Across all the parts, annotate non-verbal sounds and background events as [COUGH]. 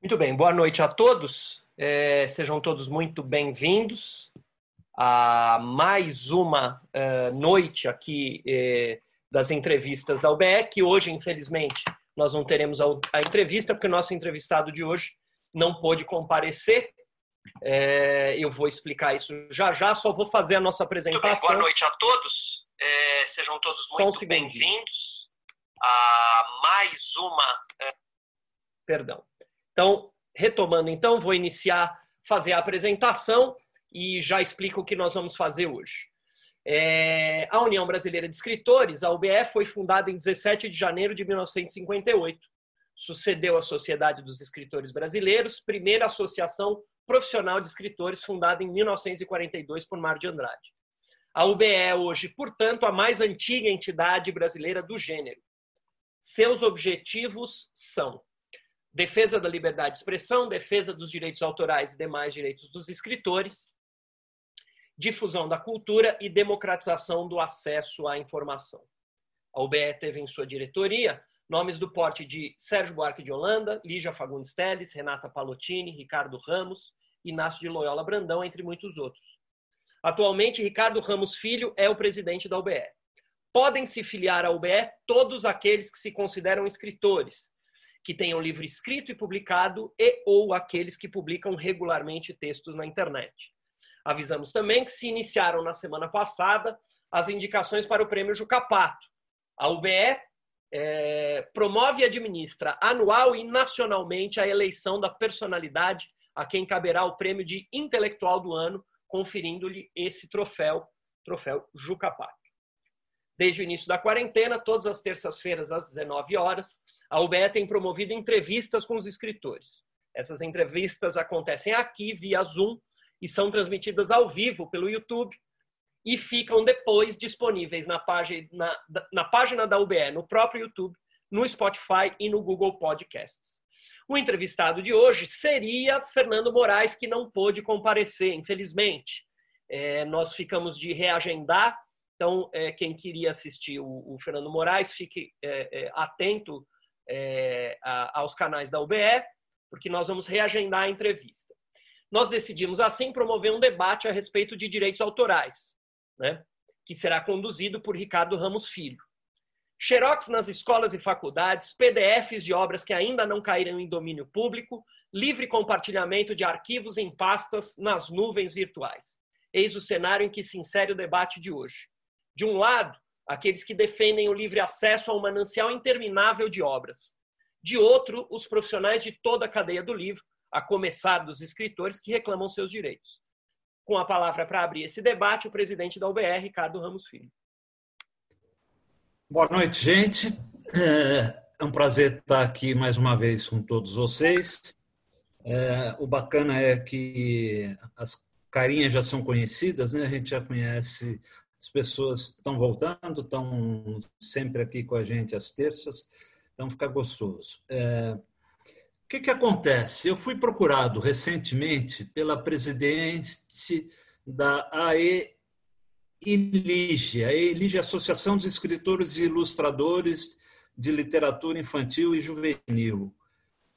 Muito bem, boa noite a todos. É, sejam todos muito bem-vindos a mais uma uh, noite aqui é, das entrevistas da UBE, que hoje, infelizmente, nós não teremos a, a, entrevista, porque o nosso entrevistado de hoje não pôde comparecer. É, eu vou explicar isso já já, só vou fazer a nossa apresentação. Boa noite a todos. É, sejam todos muito um bem-vindos a mais uma. Perdão. Então, retomando, então, vou iniciar, fazer a apresentação e já explico o que nós vamos fazer hoje. É, a União Brasileira de Escritores, a UBE, foi fundada em 17 de janeiro de 1958. Sucedeu a Sociedade dos Escritores Brasileiros, primeira associação profissional de escritores fundada em 1942 por Mário de Andrade. A UBE é hoje, portanto, a mais antiga entidade brasileira do gênero. Seus objetivos são defesa da liberdade de expressão, defesa dos direitos autorais e demais direitos dos escritores, difusão da cultura e democratização do acesso à informação. A UBE teve em sua diretoria nomes do porte de Sérgio Buarque de Holanda, Lígia Fagundes Teles, Renata Palottini, Ricardo Ramos, Inácio de Loyola Brandão, entre muitos outros. Atualmente, Ricardo Ramos Filho é o presidente da UBE. Podem se filiar à UBE todos aqueles que se consideram escritores, que tenham livro escrito e publicado e ou aqueles que publicam regularmente textos na internet. Avisamos também que se iniciaram na semana passada as indicações para o prêmio Jucapato. A UBE é, promove e administra anual e nacionalmente a eleição da personalidade a quem caberá o prêmio de intelectual do ano, conferindo-lhe esse troféu, troféu Jucapato. Desde o início da quarentena, todas as terças-feiras às 19 horas, a UBE tem promovido entrevistas com os escritores. Essas entrevistas acontecem aqui via Zoom e são transmitidas ao vivo pelo YouTube e ficam depois disponíveis na página, na, na página da UBE, no próprio YouTube, no Spotify e no Google Podcasts. O entrevistado de hoje seria Fernando Moraes, que não pôde comparecer, infelizmente. É, nós ficamos de reagendar, então, é, quem queria assistir o, o Fernando Moraes, fique é, é atento é, a, aos canais da UBE, porque nós vamos reagendar a entrevista. Nós decidimos, assim, promover um debate a respeito de direitos autorais, né, que será conduzido por Ricardo Ramos Filho. Xerox nas escolas e faculdades, PDFs de obras que ainda não caíram em domínio público, livre compartilhamento de arquivos em pastas nas nuvens virtuais. Eis o cenário em que se insere o debate de hoje. De um lado, aqueles que defendem o livre acesso a um manancial interminável de obras. De outro, os profissionais de toda a cadeia do livro, a começar dos escritores que reclamam seus direitos. Com a palavra para abrir esse debate, o presidente da UBR, Ricardo Ramos Filho. Boa noite, gente. É um prazer estar aqui mais uma vez com todos vocês. É, o bacana é que as carinhas já são conhecidas, né? a gente já conhece as pessoas estão voltando, estão sempre aqui com a gente às terças, então fica gostoso. É, o que, que acontece? Eu fui procurado recentemente pela presidente da AE ILIGE, a ILIGE Associação dos Escritores e Ilustradores de Literatura Infantil e Juvenil,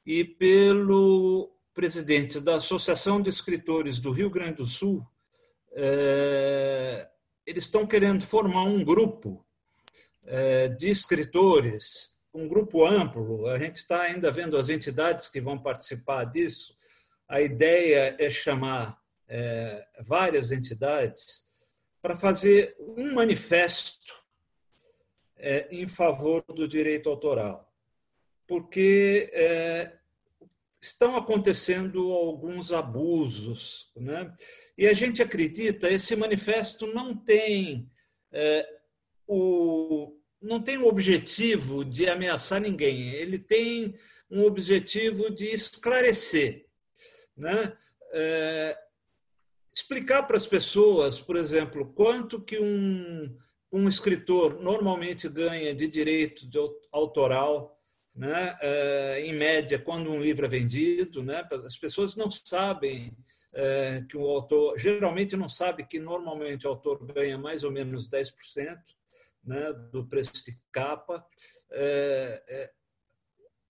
e pelo presidente da Associação de Escritores do Rio Grande do Sul, é, eles estão querendo formar um grupo é, de escritores, um grupo amplo. A gente está ainda vendo as entidades que vão participar disso. A ideia é chamar é, várias entidades para fazer um manifesto é, em favor do direito autoral, porque estão acontecendo alguns abusos, né? E a gente acredita esse manifesto não tem é, o não tem o objetivo de ameaçar ninguém. Ele tem um objetivo de esclarecer, né? É, explicar para as pessoas, por exemplo, quanto que um um escritor normalmente ganha de direito de autoral né? É, em média, quando um livro é vendido, né? as pessoas não sabem é, que o autor, geralmente não sabe que normalmente o autor ganha mais ou menos 10% né, do preço de capa.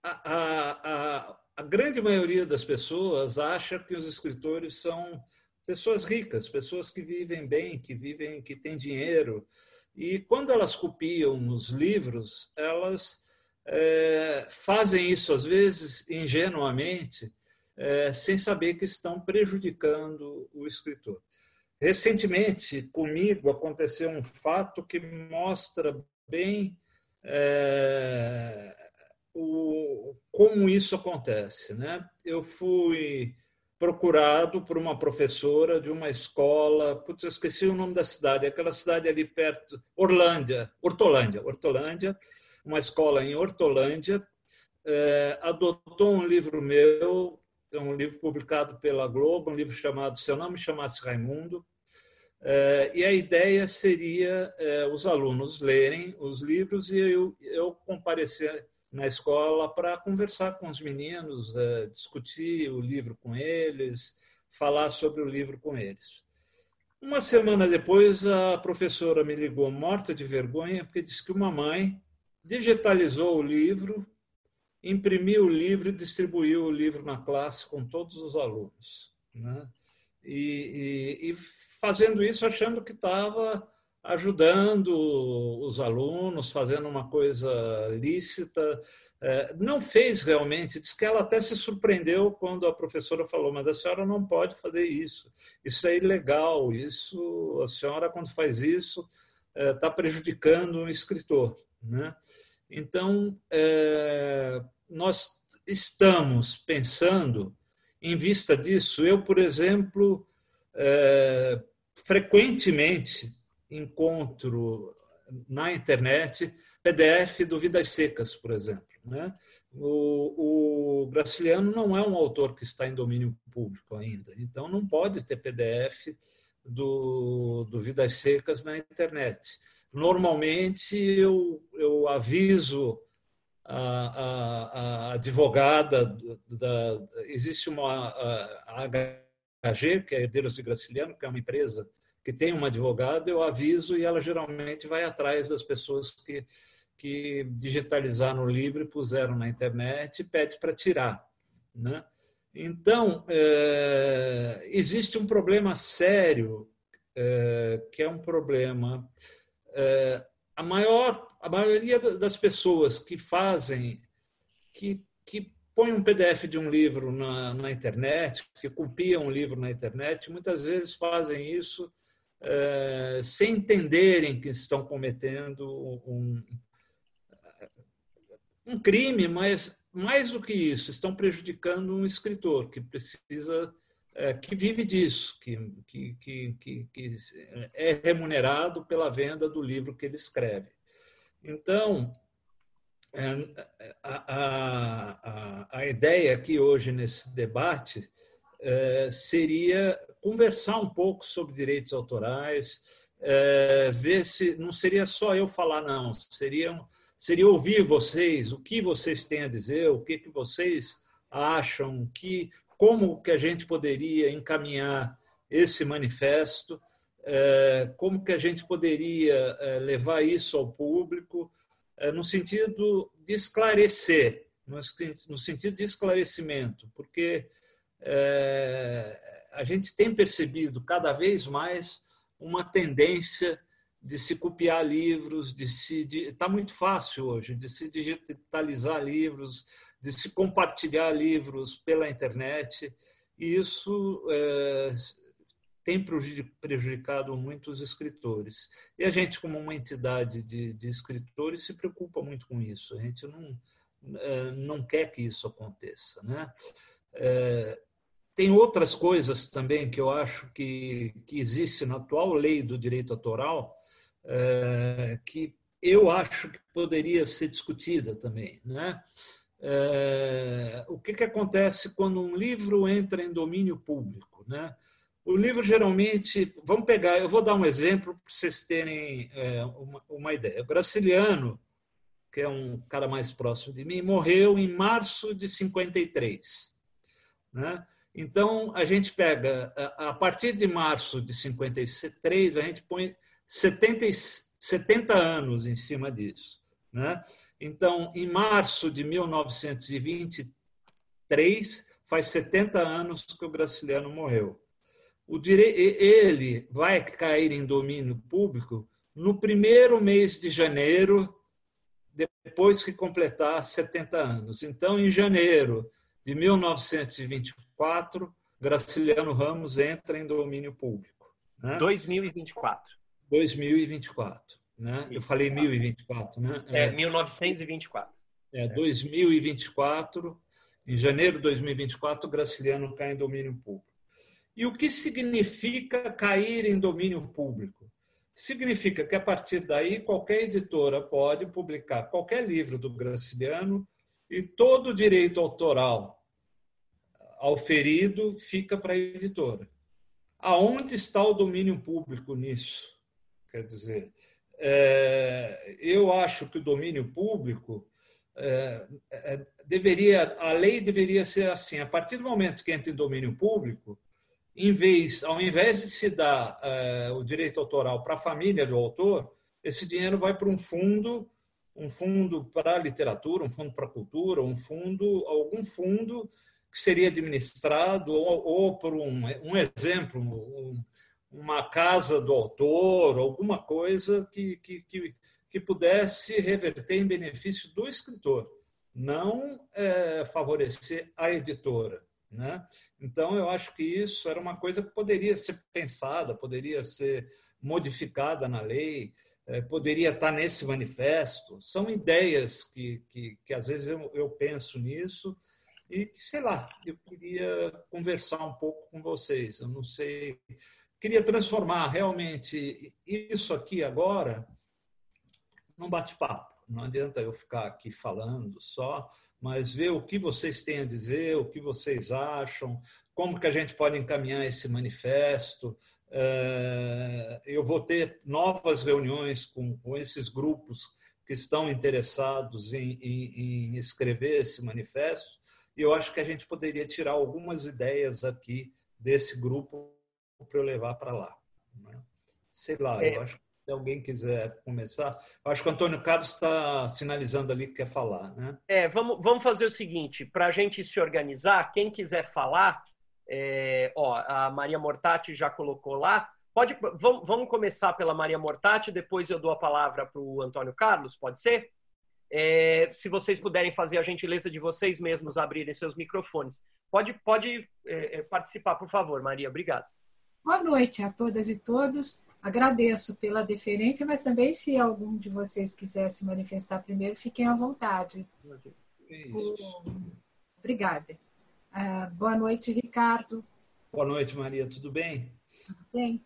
A, a, a, a grande maioria das pessoas acha que os escritores são pessoas ricas, pessoas que vivem bem, que vivem, que têm dinheiro. E quando elas copiam os livros, elas é, fazem isso às vezes ingenuamente, é, sem saber que estão prejudicando o escritor. Recentemente, comigo aconteceu um fato que mostra bem é, o, como isso acontece. Né? Eu fui procurado por uma professora de uma escola, putz, eu esqueci o nome da cidade, aquela cidade ali perto, Orlândia, Hortolândia, Hortolândia, uma escola em Hortolândia, é, adotou um livro meu, é um livro publicado pela Globo, um livro chamado Se Eu Não Me Chamasse Raimundo, é, e a ideia seria os alunos lerem os livros e eu, eu comparecer na escola para conversar com os meninos, discutir o livro com eles, falar sobre o livro com eles. Uma semana depois, a professora me ligou morta de vergonha porque disse que uma mãe digitalizou o livro, imprimiu o livro e distribuiu o livro na classe com todos os alunos. Né? E, e, e fazendo isso achando que estava ajudando os alunos, fazendo uma coisa lícita. É, não fez realmente, diz que ela até se surpreendeu quando a professora falou, mas a senhora não pode fazer isso, isso é ilegal, isso, a senhora quando faz isso está é, prejudicando o escritor. Né? Então, é, nós estamos pensando, em vista disso, eu, por exemplo, frequentemente encontro na internet PDF do Vidas Secas, por exemplo. Né? O, o Graciliano não é um autor que está em domínio público ainda, então não pode ter PDF do, do Vidas Secas na internet. Normalmente eu, eu aviso a, a, a advogada da, existe uma a, HG, que é Herdeiros de Graciliano, que é uma empresa que tem uma advogada, eu aviso e ela geralmente vai atrás das pessoas que, que digitalizaram o livro puseram na internet e pede para tirar. Né? Então, é, existe um problema sério, é, que é um problema. É, a, maior, a maioria das pessoas que fazem, que, que põe um PDF de um livro na, na internet, que copiam um livro na internet, muitas vezes fazem isso é, sem entenderem que estão cometendo um, um crime, mas mais do que isso, estão prejudicando um escritor que precisa, que vive disso, que, que, que, que, é remunerado pela venda do livro que ele escreve. Então, é, a, a, a, ideia aqui hoje nesse debate é, seria conversar um pouco sobre direitos autorais, é, ver se não seria só eu falar, não, seria, seria ouvir vocês, o que vocês têm a dizer, o que, que vocês acham, que, como que a gente poderia encaminhar esse manifesto, é, como que a gente poderia levar isso ao público, no sentido de esclarecer, no sentido de esclarecimento, porque é, a gente tem percebido cada vez mais uma tendência de se copiar livros, de se está muito fácil hoje de se digitalizar livros, de se compartilhar livros pela internet. E isso é, tem prejudicado muitos escritores. E a gente, como uma entidade de, de escritores, se preocupa muito com isso. A gente não, é, não quer que isso aconteça. Né? É, tem outras coisas também que eu acho que, que existe na atual lei do direito autoral é, que eu acho que poderia ser discutida também. Né? É, o que, que acontece quando um livro entra em domínio público? Né? O livro geralmente, vamos pegar, eu vou dar um exemplo para vocês terem é, uma, uma ideia. O Graciliano, que é um cara mais próximo de mim, morreu em março de 53. Né? Então, a gente pega, a partir de março de 53, a gente põe 70, 70 anos em cima disso. Né? Então, em março de 1923, 3, faz 70 anos que o Graciliano morreu. O dire... Ele vai cair em domínio público no primeiro mês de janeiro, depois que completar 70 anos. Então, em janeiro de 1924, Graciliano Ramos entra em domínio público. Né? 2024. 2024. Né? Eu falei 1024, né? É, é 1924. É, 2024, em janeiro de 2024, Graciliano cai em domínio público. E o que significa cair em domínio público? Significa que, a partir daí, qualquer editora pode publicar qualquer livro do Graciliano e todo o direito autoral auferido fica para a editora. Aonde está o domínio público nisso? Quer dizer, eu acho que o domínio público é, é, deveria, a lei deveria ser assim: a partir do momento que entra em domínio público, em vez, ao invés de se dar é, o direito autoral para a família do autor, esse dinheiro vai para um fundo, um fundo para a literatura, um fundo para a cultura, um fundo, algum fundo que seria administrado ou, ou por um, um exemplo, um, uma casa do autor, alguma coisa que, que, que, que pudesse reverter em benefício do escritor, não é, favorecer a editora. Né? Então, eu acho que isso era uma coisa que poderia ser pensada, poderia ser modificada na lei, é, poderia estar nesse manifesto. São ideias que, que, que às vezes eu, eu penso nisso e que, sei lá, eu queria conversar um pouco com vocês. Eu não sei, queria transformar realmente isso aqui agora num bate-papo. Não adianta eu ficar aqui falando só, mas ver o que vocês têm a dizer, o que vocês acham, como que a gente pode encaminhar esse manifesto. É, eu vou ter novas reuniões com, com esses grupos que estão interessados em, em, em escrever esse manifesto, e eu acho que a gente poderia tirar algumas ideias aqui desse grupo para eu levar para lá. Né? Sei lá, é. eu acho que se alguém quiser começar, eu acho que o Antônio Carlos está sinalizando ali que quer falar, né? É, vamos, vamos fazer o seguinte, para a gente se organizar, quem quiser falar, é, ó, a Maria Mortati já colocou lá, pode, vamos, vamos começar pela Maria Mortati, depois eu dou a palavra para o Antônio Carlos, pode ser? É, se vocês puderem fazer a gentileza de vocês mesmos abrirem seus microfones. Pode, pode é, é, participar, por favor, Maria. Obrigado. Boa noite a todas e todos. Agradeço pela deferência, mas também, se algum de vocês quiser se manifestar primeiro, fiquem à vontade. Isso. Obrigada. Uh, boa noite, Ricardo. Boa noite, Maria. Tudo bem? Tudo bem.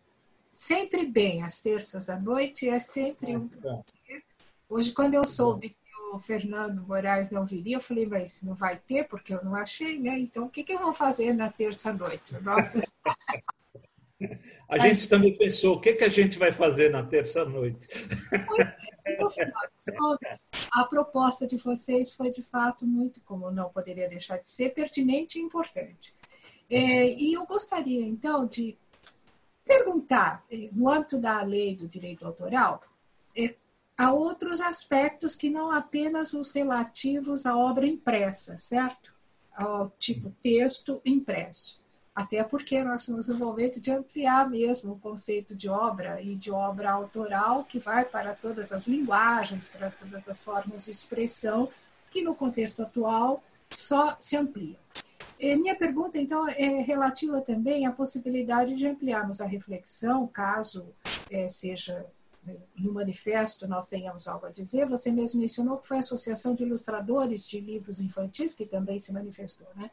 Sempre bem, às terças à noite é sempre um prazer. Hoje, quando eu soube o Fernando Moraes não viria, eu falei, mas não vai ter, porque eu não achei, né? Então, o que, que eu vou fazer na terça-noite? Nossa... [LAUGHS] A mas... gente também pensou, o que, que a gente vai fazer na terça-noite? É, no final das contas, a proposta de vocês foi, de fato, muito, como não poderia deixar de ser, pertinente e importante. É, e eu gostaria, então, de perguntar, eh, no âmbito da lei do direito autoral, é, há outros aspectos que não apenas os relativos à obra impressa, certo? Ao tipo texto impresso. Até porque nós estamos no momento de ampliar mesmo o conceito de obra e de obra autoral, que vai para todas as linguagens, para todas as formas de expressão, que no contexto atual só se amplia. Minha pergunta, então, é relativa também à possibilidade de ampliarmos a reflexão, caso é, seja no manifesto nós tenhamos algo a dizer. Você mesmo mencionou que foi a Associação de Ilustradores de Livros Infantis que também se manifestou, né?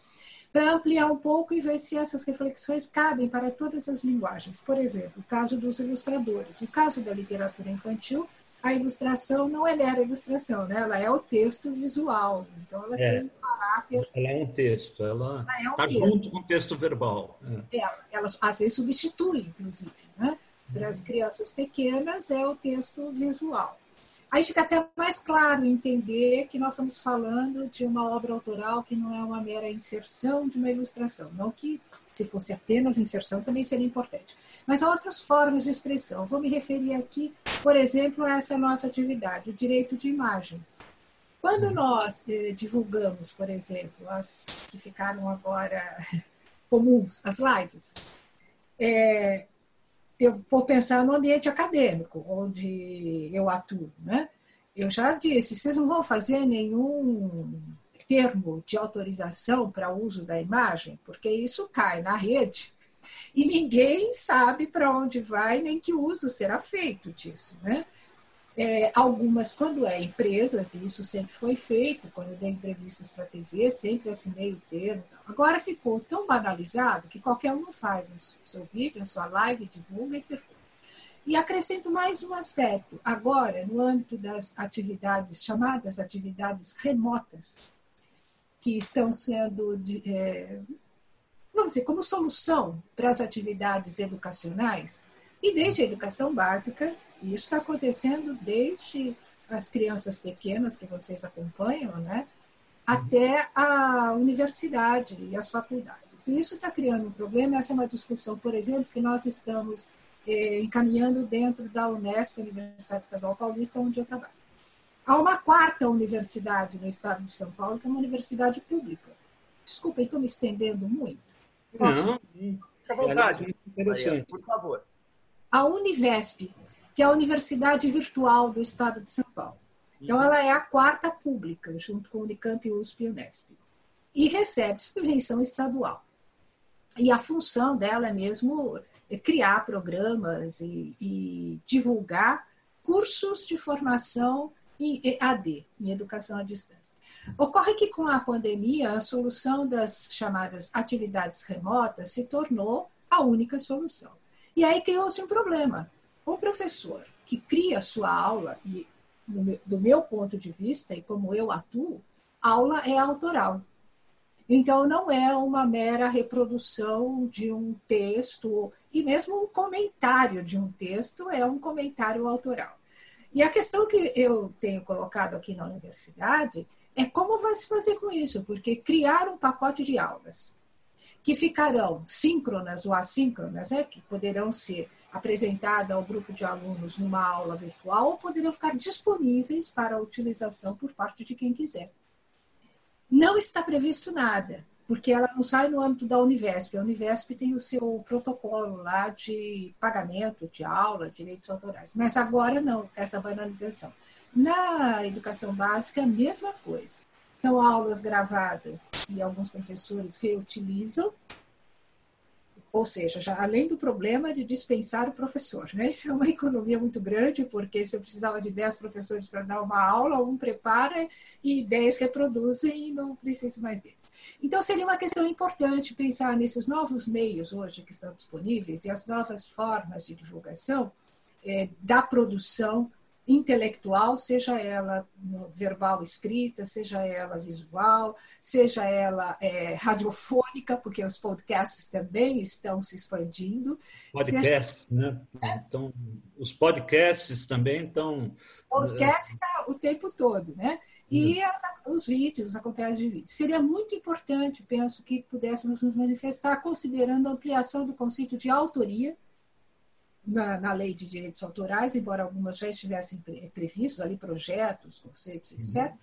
Para ampliar um pouco e ver se essas reflexões cabem para todas as linguagens. Por exemplo, o caso dos ilustradores. No caso da literatura infantil, a ilustração não é mera ilustração, né? ela é o texto visual. Então, ela é, tem um caráter. Ela é um texto, ela está é um junto com o texto verbal. É. é. ela às vezes substitui, inclusive. Né? para as crianças pequenas é o texto visual. Aí fica até mais claro entender que nós estamos falando de uma obra autoral que não é uma mera inserção de uma ilustração. Não que, se fosse apenas inserção, também seria importante. Mas há outras formas de expressão. Vou me referir aqui, por exemplo, a essa nossa atividade, o direito de imagem. Quando nós eh, divulgamos, por exemplo, as que ficaram agora [LAUGHS] comuns, as lives, é, eu vou pensar no ambiente acadêmico, onde eu atuo. Né? Eu já disse, vocês não vão fazer nenhum termo de autorização para uso da imagem, porque isso cai na rede e ninguém sabe para onde vai nem que uso será feito disso. Né? É, algumas, quando é empresas, e isso sempre foi feito, quando eu dei entrevistas para a TV, sempre assinei o termo. Agora ficou tão banalizado que qualquer um faz o seu vídeo, a sua live, divulga e circula. E acrescento mais um aspecto. Agora, no âmbito das atividades, chamadas atividades remotas, que estão sendo, é, vamos dizer, como solução para as atividades educacionais, e desde a educação básica e isso está acontecendo desde as crianças pequenas que vocês acompanham, né? Até a universidade e as faculdades. E isso está criando um problema. Essa é uma discussão, por exemplo, que nós estamos eh, encaminhando dentro da Unesp, Universidade Estadual Paulista, onde eu trabalho. Há uma quarta universidade no estado de São Paulo, que é uma universidade pública. Desculpa, estou me estendendo muito. Posso? Não, fica à vontade. Maria, por favor. A Univesp, que é a Universidade Virtual do Estado de São Paulo. Então, ela é a quarta pública, junto com o Unicamp, USP e Unesp. E recebe subvenção estadual. E a função dela é mesmo criar programas e, e divulgar cursos de formação em EAD, em educação à distância. Ocorre que com a pandemia, a solução das chamadas atividades remotas se tornou a única solução. E aí criou-se um problema. O professor que cria sua aula, e do meu ponto de vista, e como eu atuo, aula é autoral. Então, não é uma mera reprodução de um texto, e mesmo um comentário de um texto é um comentário autoral. E a questão que eu tenho colocado aqui na universidade é como vai se fazer com isso, porque criar um pacote de aulas que ficarão síncronas ou assíncronas, né, que poderão ser apresentadas ao grupo de alunos numa aula virtual ou poderão ficar disponíveis para utilização por parte de quem quiser. Não está previsto nada, porque ela não sai no âmbito da Univesp. A Univesp tem o seu protocolo lá de pagamento de aula, direitos autorais. Mas agora não, essa banalização. Na educação básica, a mesma coisa. São aulas gravadas e alguns professores reutilizam, ou seja, já além do problema de dispensar o professor. Né? Isso é uma [LAUGHS] economia muito grande, porque se eu precisava de 10 professores para dar uma aula, um prepara e 10 reproduzem e não preciso mais deles. Então, seria uma questão importante pensar nesses novos meios hoje que estão disponíveis e as novas formas de divulgação é, da produção intelectual, seja ela verbal escrita, seja ela visual, seja ela é, radiofônica, porque os podcasts também estão se expandindo. Podcasts, seja... né? É? Então, os podcasts também estão. Podcast está o tempo todo, né? E as, os vídeos, as acompanhadas de vídeos. Seria muito importante, penso, que pudéssemos nos manifestar considerando a ampliação do conceito de autoria, na, na, lei de direitos autorais, embora algumas já estivessem pre, previstos ali projetos, conceitos, etc., uhum.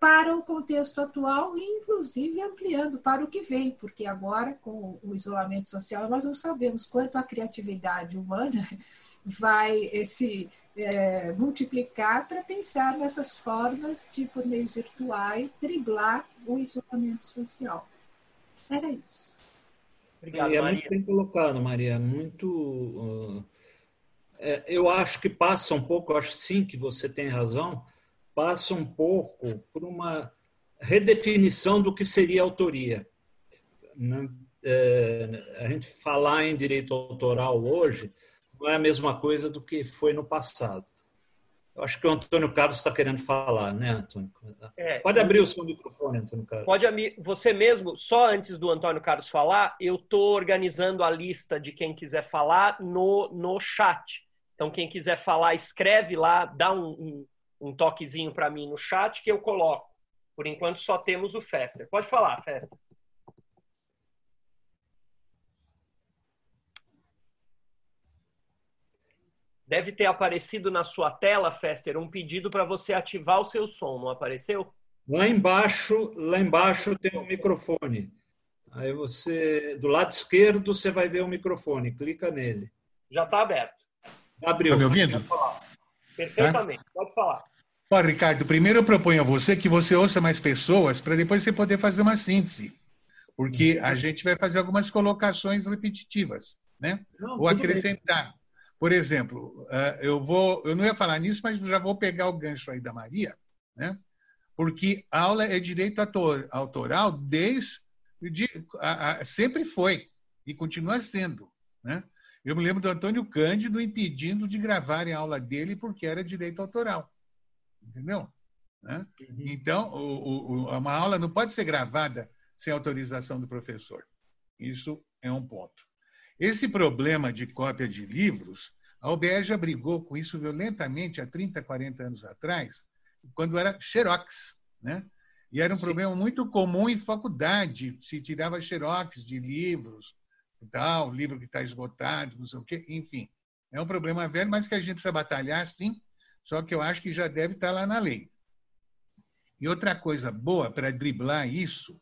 para o contexto atual e, inclusive, ampliando para o que vem, porque agora, com o isolamento social, nós não sabemos quanto a criatividade humana [LAUGHS] vai se é, multiplicar para pensar nessas formas de, por meios virtuais, driblar o isolamento social. Era isso. Obrigado, é Maria. muito bem colocado, Maria. Muito. Uh, é, eu acho que passa um pouco, eu acho sim que você tem razão, passa um pouco por uma redefinição do que seria autoria. Né? É, a gente falar em direito autoral hoje não é a mesma coisa do que foi no passado. Eu acho que o Antônio Carlos está querendo falar, né, Antônio? É, pode abrir o seu microfone, Antônio Carlos. Pode você mesmo, só antes do Antônio Carlos falar, eu estou organizando a lista de quem quiser falar no, no chat. Então, quem quiser falar, escreve lá, dá um, um, um toquezinho para mim no chat que eu coloco. Por enquanto, só temos o Fester. Pode falar, Fester. Deve ter aparecido na sua tela, Fester, um pedido para você ativar o seu som, não apareceu? Lá embaixo, lá embaixo tem um microfone. Aí você, do lado esquerdo, você vai ver o microfone. Clica nele. Já está aberto. Abriu. Está me ouvindo? Perfeitamente. Tá? Pode falar. Ó, Ricardo, primeiro eu proponho a você que você ouça mais pessoas para depois você poder fazer uma síntese. Porque a gente vai fazer algumas colocações repetitivas, né? Não, Ou acrescentar. Bem. Por exemplo, ah, eu vou, eu não ia falar nisso, mas já vou pegar o gancho aí da Maria, né? Porque aula é direito autoral desde de, a, a, sempre foi e continua sendo, né? Eu me lembro do Antônio Cândido impedindo de gravar em aula dele porque era direito autoral, entendeu? Né? Uhum. Então, o, o, uma aula não pode ser gravada sem autorização do professor. Isso é um ponto. Esse problema de cópia de livros, a UBE já brigou com isso violentamente há 30, 40 anos atrás, quando era xerox. Né? E era um Sim. problema muito comum em faculdade, se tirava xerox de livros, tal, livro que está esgotado, não sei o quê, enfim. É um problema velho, mas que a gente precisa batalhar, sim, só que eu acho que já deve estar tá lá na lei. E outra coisa boa para driblar isso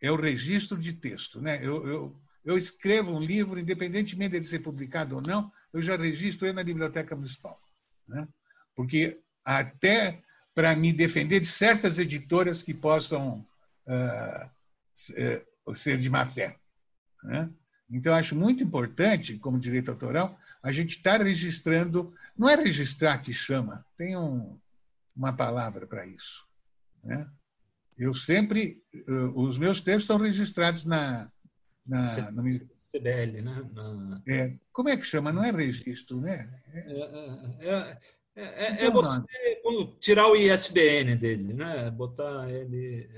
é o registro de texto. Né? Eu, eu, eu escrevo um livro, independentemente dele ser publicado ou não, eu já registro ele na Biblioteca Municipal. Né? Porque até para me defender de certas editoras que possam uh, ser de má fé. Né? Então, acho muito importante, como direito autoral, a gente estar tá registrando. Não é registrar que chama, tem um, uma palavra para isso. Né? Eu sempre. Uh, os meus textos estão registrados na, na, CBL, né? Na... É, como é que chama? Não é registro, né? É, é, é, é, é você tirar o ISBN dele, né? Botar ele.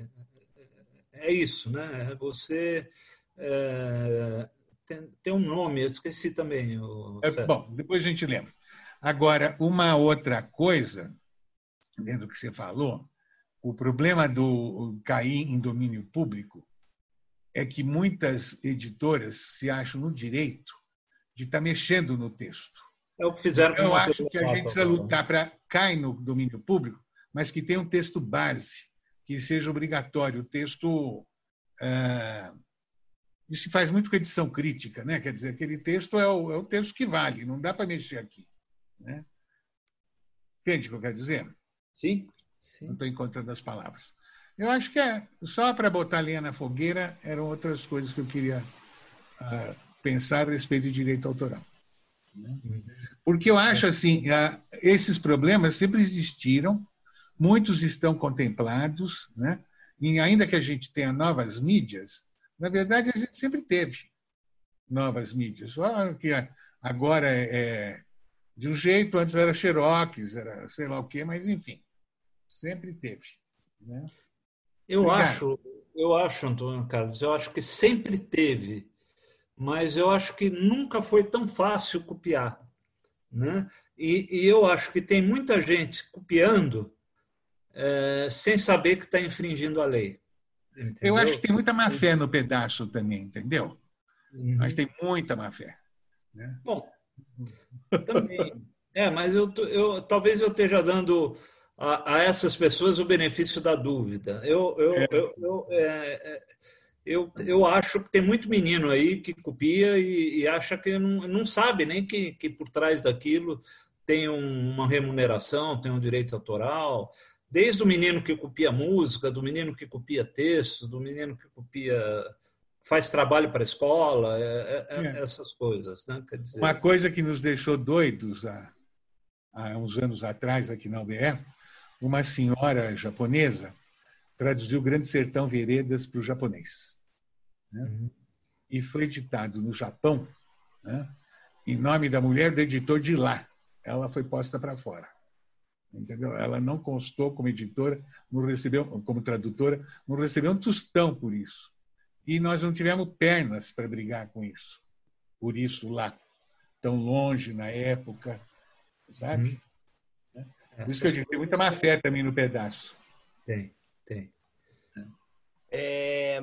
É isso, né? Você é, tem, tem, um nome, eu esqueci também. O é, bom, depois a gente lembra. Agora, uma outra coisa, dentro do que você falou, o problema do cair em domínio público é que muitas editoras se acham no direito de estar mexendo no texto. É o que fizeram com Eu acho que a gente precisa lutar para cair no domínio público, mas que tenha um texto base, que seja obrigatório. O texto. Uh, isso se faz muito com edição crítica, né? Quer dizer, aquele texto é o, é o texto que vale, não dá para mexer aqui. Né? Entende o que eu quero dizer? Sim. sim. Não estou encontrando as palavras. Eu acho que é só para botar lenha na fogueira eram outras coisas que eu queria uh, pensar a respeito de direito autoral. Porque eu acho assim, uh, esses problemas sempre existiram, muitos estão contemplados, né? e ainda que a gente tenha novas mídias, na verdade a gente sempre teve novas mídias, só que agora é, é de um jeito, antes era xerox, era sei lá o quê, mas enfim, sempre teve. Né? Eu acho, eu acho, Antônio Carlos, eu acho que sempre teve, mas eu acho que nunca foi tão fácil copiar. Né? E, e eu acho que tem muita gente copiando é, sem saber que está infringindo a lei. Entendeu? Eu acho que tem muita má fé no pedaço também, entendeu? Uhum. Que tem muita má fé. Né? Bom, também. É, mas eu, eu talvez eu esteja dando a, a, essas pessoas o benefício da dúvida. Eu, eu, é. eu, eu, é, é, eu, eu, acho que tem muito menino aí que copia e, e acha que não, não sabe nem que, que por trás daquilo tem uma remuneração, tem um direito autoral. Desde o menino que copia música, do menino que copia texto, do menino que copia faz trabalho para a escola, é, é, é, essas coisas. Né? Dizer... Uma coisa que nos deixou doidos há, há uns anos atrás aqui na UBE uma senhora japonesa traduziu Grande Sertão Veredas para o japonês. Né? Uhum. E foi editado no Japão, né? em nome da mulher do editor de lá. Ela foi posta para fora. Entendeu? Ela não constou como editora, não recebeu, como tradutora, não recebeu um tostão por isso. E nós não tivemos pernas para brigar com isso. Por isso lá, tão longe na época, sabe? Uhum. Por isso que eu digo, tem muita má fé também no pedaço. Tem, tem. É,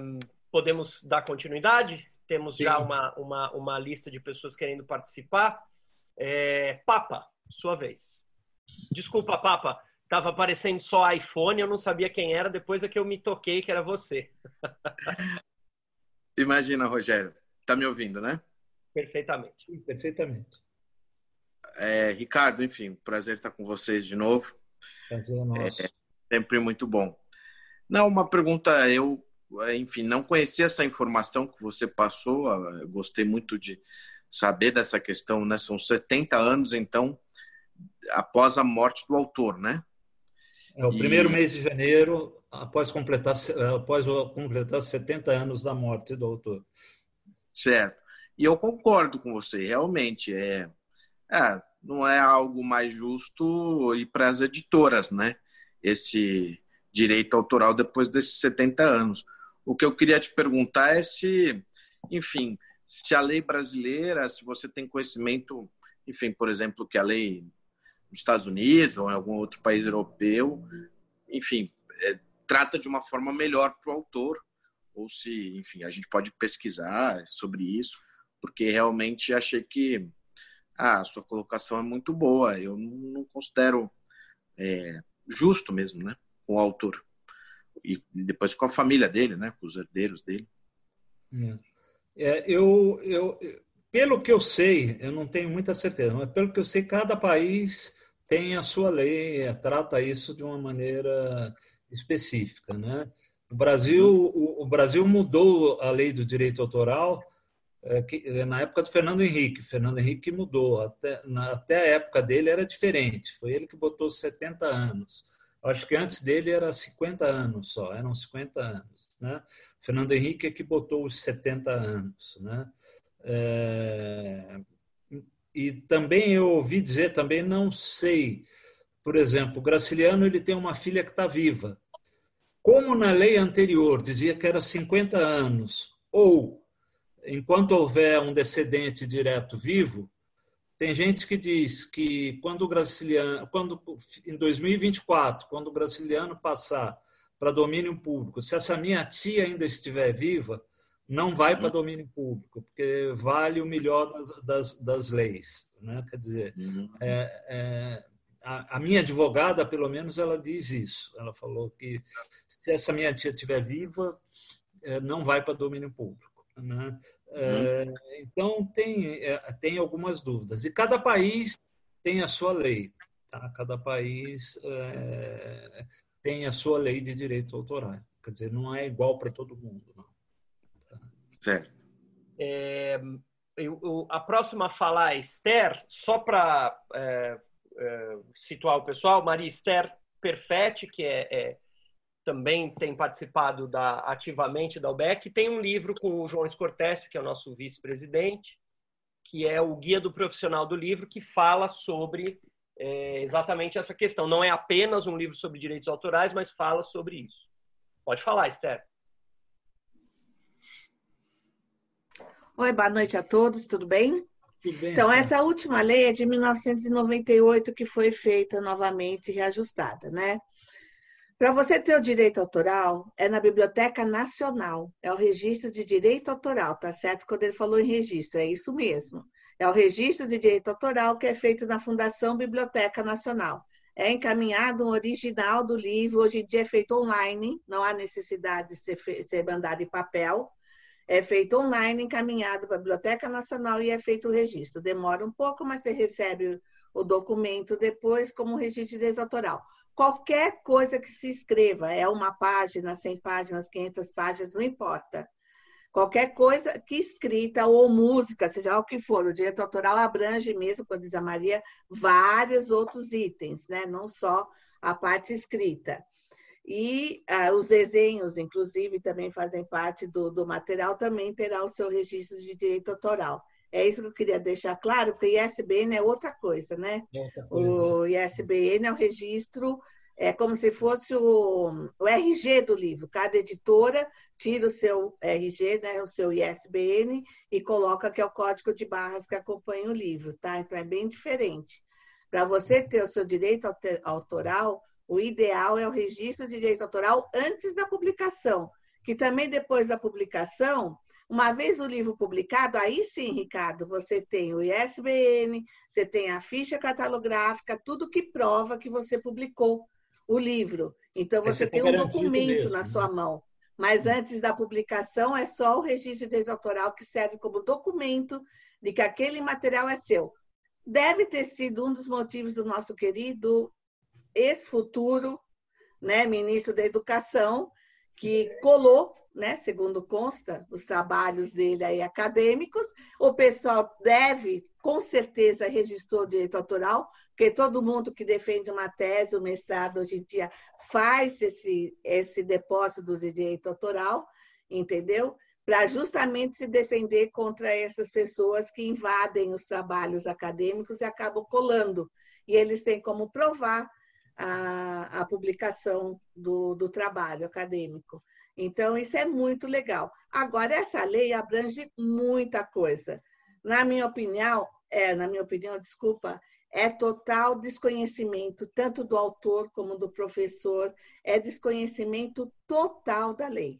podemos dar continuidade? Temos Sim. já uma, uma, uma lista de pessoas querendo participar. É, Papa, sua vez. Desculpa, Papa, estava aparecendo só iPhone, eu não sabia quem era, depois é que eu me toquei que era você. [LAUGHS] Imagina, Rogério. Tá me ouvindo, né? Perfeitamente. Sim, perfeitamente. É, Ricardo, enfim, prazer estar com vocês de novo. Prazer é nosso. É, sempre muito bom. Não, uma pergunta, eu, enfim, não conhecia essa informação que você passou, gostei muito de saber dessa questão, né? São 70 anos, então, após a morte do autor, né? É o primeiro mês de janeiro, após completar, após completar 70 anos da morte do autor. Certo. E eu concordo com você, realmente. É, é não é algo mais justo e para as editoras, né? Esse direito autoral depois desses 70 anos. O que eu queria te perguntar é se, enfim, se a lei brasileira, se você tem conhecimento, enfim, por exemplo, que a lei nos Estados Unidos ou em algum outro país europeu, enfim, é, trata de uma forma melhor para o autor, ou se, enfim, a gente pode pesquisar sobre isso, porque realmente achei que ah, a sua colocação é muito boa. Eu não considero é, justo mesmo, né, com o autor e depois com a família dele, né, com os herdeiros dele. É. É, eu, eu, pelo que eu sei, eu não tenho muita certeza, mas pelo que eu sei, cada país tem a sua lei, é, trata isso de uma maneira específica. Né? O, Brasil, o, o Brasil mudou a lei do direito autoral na época do Fernando Henrique. Fernando Henrique mudou, até, na, até a época dele era diferente, foi ele que botou 70 anos. Acho que antes dele era 50 anos só, eram 50 anos. Né? Fernando Henrique é que botou os 70 anos. Né? É, e também eu ouvi dizer, também não sei, por exemplo, o Graciliano ele tem uma filha que está viva. Como na lei anterior dizia que era 50 anos, ou enquanto houver um descendente direto vivo, tem gente que diz que quando o Graciliano, quando em 2024, quando o Graciliano passar para domínio público, se essa minha tia ainda estiver viva, não vai para domínio público, porque vale o melhor das, das, das leis. Né? Quer dizer, uhum. é, é, a, a, minha advogada, pelo menos, ela diz isso. Ela falou que se essa minha tia estiver viva, é, não vai para domínio público. Né? É, uhum. Então, tem, é, tem algumas dúvidas. E cada país tem a sua lei. Tá? Cada país é, tem a sua lei de direito autoral. Quer dizer, não é igual para todo mundo. Não. Certo. É, eu, a próxima a falar é Esther, só para é, é, situar o pessoal, Maria Esther Perfetti, que é, é, também tem participado da, ativamente da UBEC, tem um livro com o João Escortese, que é o nosso vice-presidente, que é o Guia do Profissional do Livro, que fala sobre é, exatamente essa questão. Não é apenas um livro sobre direitos autorais, mas fala sobre isso. Pode falar, Esther. Oi, boa noite a todos, tudo bem? Tudo bem então, essa última lei é de 1998 que foi feita novamente e reajustada, né? Para você ter o direito autoral, é na Biblioteca Nacional, é o registro de direito autoral, tá certo? Quando ele falou em registro, é isso mesmo. É o registro de direito autoral que é feito na Fundação Biblioteca Nacional. É encaminhado um original do livro, hoje em dia é feito online, não há necessidade de ser, ser mandado em papel é feito online, encaminhado para a Biblioteca Nacional e é feito o registro. Demora um pouco, mas você recebe o documento depois como registro de direito autoral. Qualquer coisa que se escreva, é uma página, 100 páginas, 500 páginas, não importa. Qualquer coisa que escrita ou música, seja o que for, o direito autoral abrange mesmo, como diz a Maria, vários outros itens, né? não só a parte escrita. E ah, os desenhos, inclusive, também fazem parte do, do material, também terá o seu registro de direito autoral. É isso que eu queria deixar claro, porque ISBN é outra coisa, né? Outra coisa. O ISBN é o registro, é como se fosse o, o, RG do livro. Cada editora tira o seu RG, né, o seu ISBN, e coloca que é o código de barras que acompanha o livro, tá? Então é bem diferente. Para você ter o seu direito autoral, o ideal é o registro de direito autoral antes da publicação, que também depois da publicação Uma vez o livro publicado, aí sim, Ricardo, você tem o ISBN, você tem a ficha catalográfica, tudo que prova que você publicou o livro. Então, você, tem um documento mesmo, na sua né? mão. Mas antes da publicação, é só o registro de direito autoral que serve como documento de que aquele material é seu. Deve ter sido um dos motivos do nosso querido ex-futuro né, ministro da Educação, que colou, né, segundo consta, os trabalhos dele aí acadêmicos. O pessoal deve, com certeza, registrou o direito autoral, porque todo mundo que defende uma tese, um mestrado hoje em dia, faz esse, esse depósito do direito autoral, entendeu? Para justamente se defender contra essas pessoas que invadem os trabalhos acadêmicos e acabam colando. E eles têm como provar a, a publicação do, do trabalho acadêmico. Então, isso é muito legal. Agora, essa lei abrange muita coisa. Na minha opinião, é, na minha opinião, desculpa, é total desconhecimento, tanto do autor como do professor, é desconhecimento total da lei.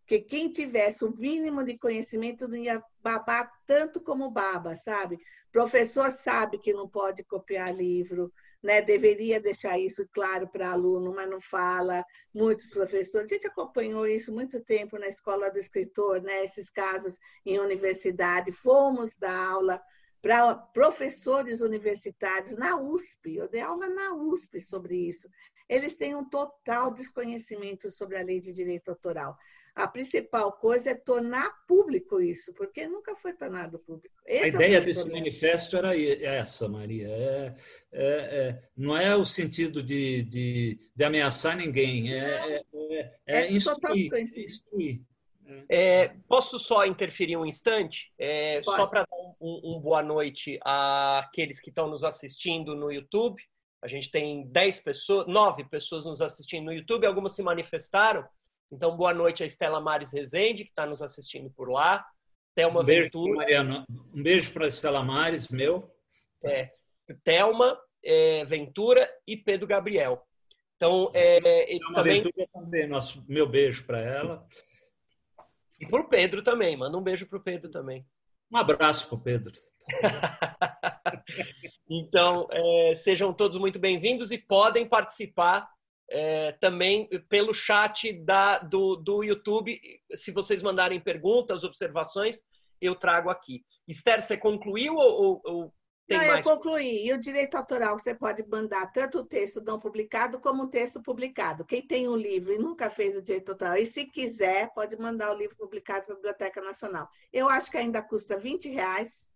Porque quem tivesse o mínimo de conhecimento não ia babar tanto como baba, sabe? Professor sabe que não pode copiar livro, né, deveria deixar isso claro para aluno, mas não fala. Muitos professores, a gente acompanhou isso muito tempo na escola do escritor, né, esses casos em universidade. Fomos dar aula para professores universitários na USP, eu dei aula na USP sobre isso. Eles têm um total desconhecimento sobre a lei de direito autoral a principal coisa é tornar público isso, porque nunca foi tornado público. Esse a é ideia desse manifesto era essa, Maria. É, é, é, não é o sentido de, de, de ameaçar ninguém, é, é, é, é instruir. instruir. posso só interferir um instante? só para dar um, um boa noite àqueles que estão nos assistindo no YouTube. A gente tem 10 pessoas, 9 pessoas nos assistindo no YouTube, algumas se manifestaram. Então, boa noite a Estela Mares Rezende, que está nos assistindo por lá. Thelma um beijo, Ventura. Mariana. Um beijo para Estela Mares, meu. É, Thelma é, Ventura e Pedro Gabriel. Então, é, eles também... Ventura também, nosso, meu beijo para ela. E para o Pedro também, manda um beijo para o Pedro também. Um abraço para o Pedro. [LAUGHS] então, é, sejam todos muito bem-vindos e podem participar é, também pelo chat da, do, do YouTube. Se vocês mandarem perguntas, observações, eu trago aqui. Esther, você concluiu ou, ou tem não, mais? eu concluí. E o direito autoral você pode mandar tanto o texto não publicado como o texto publicado. Quem tem um livro e nunca fez o direito autoral, e se quiser, pode mandar o livro publicado para a Biblioteca Nacional. Eu acho que ainda custa 20 reais,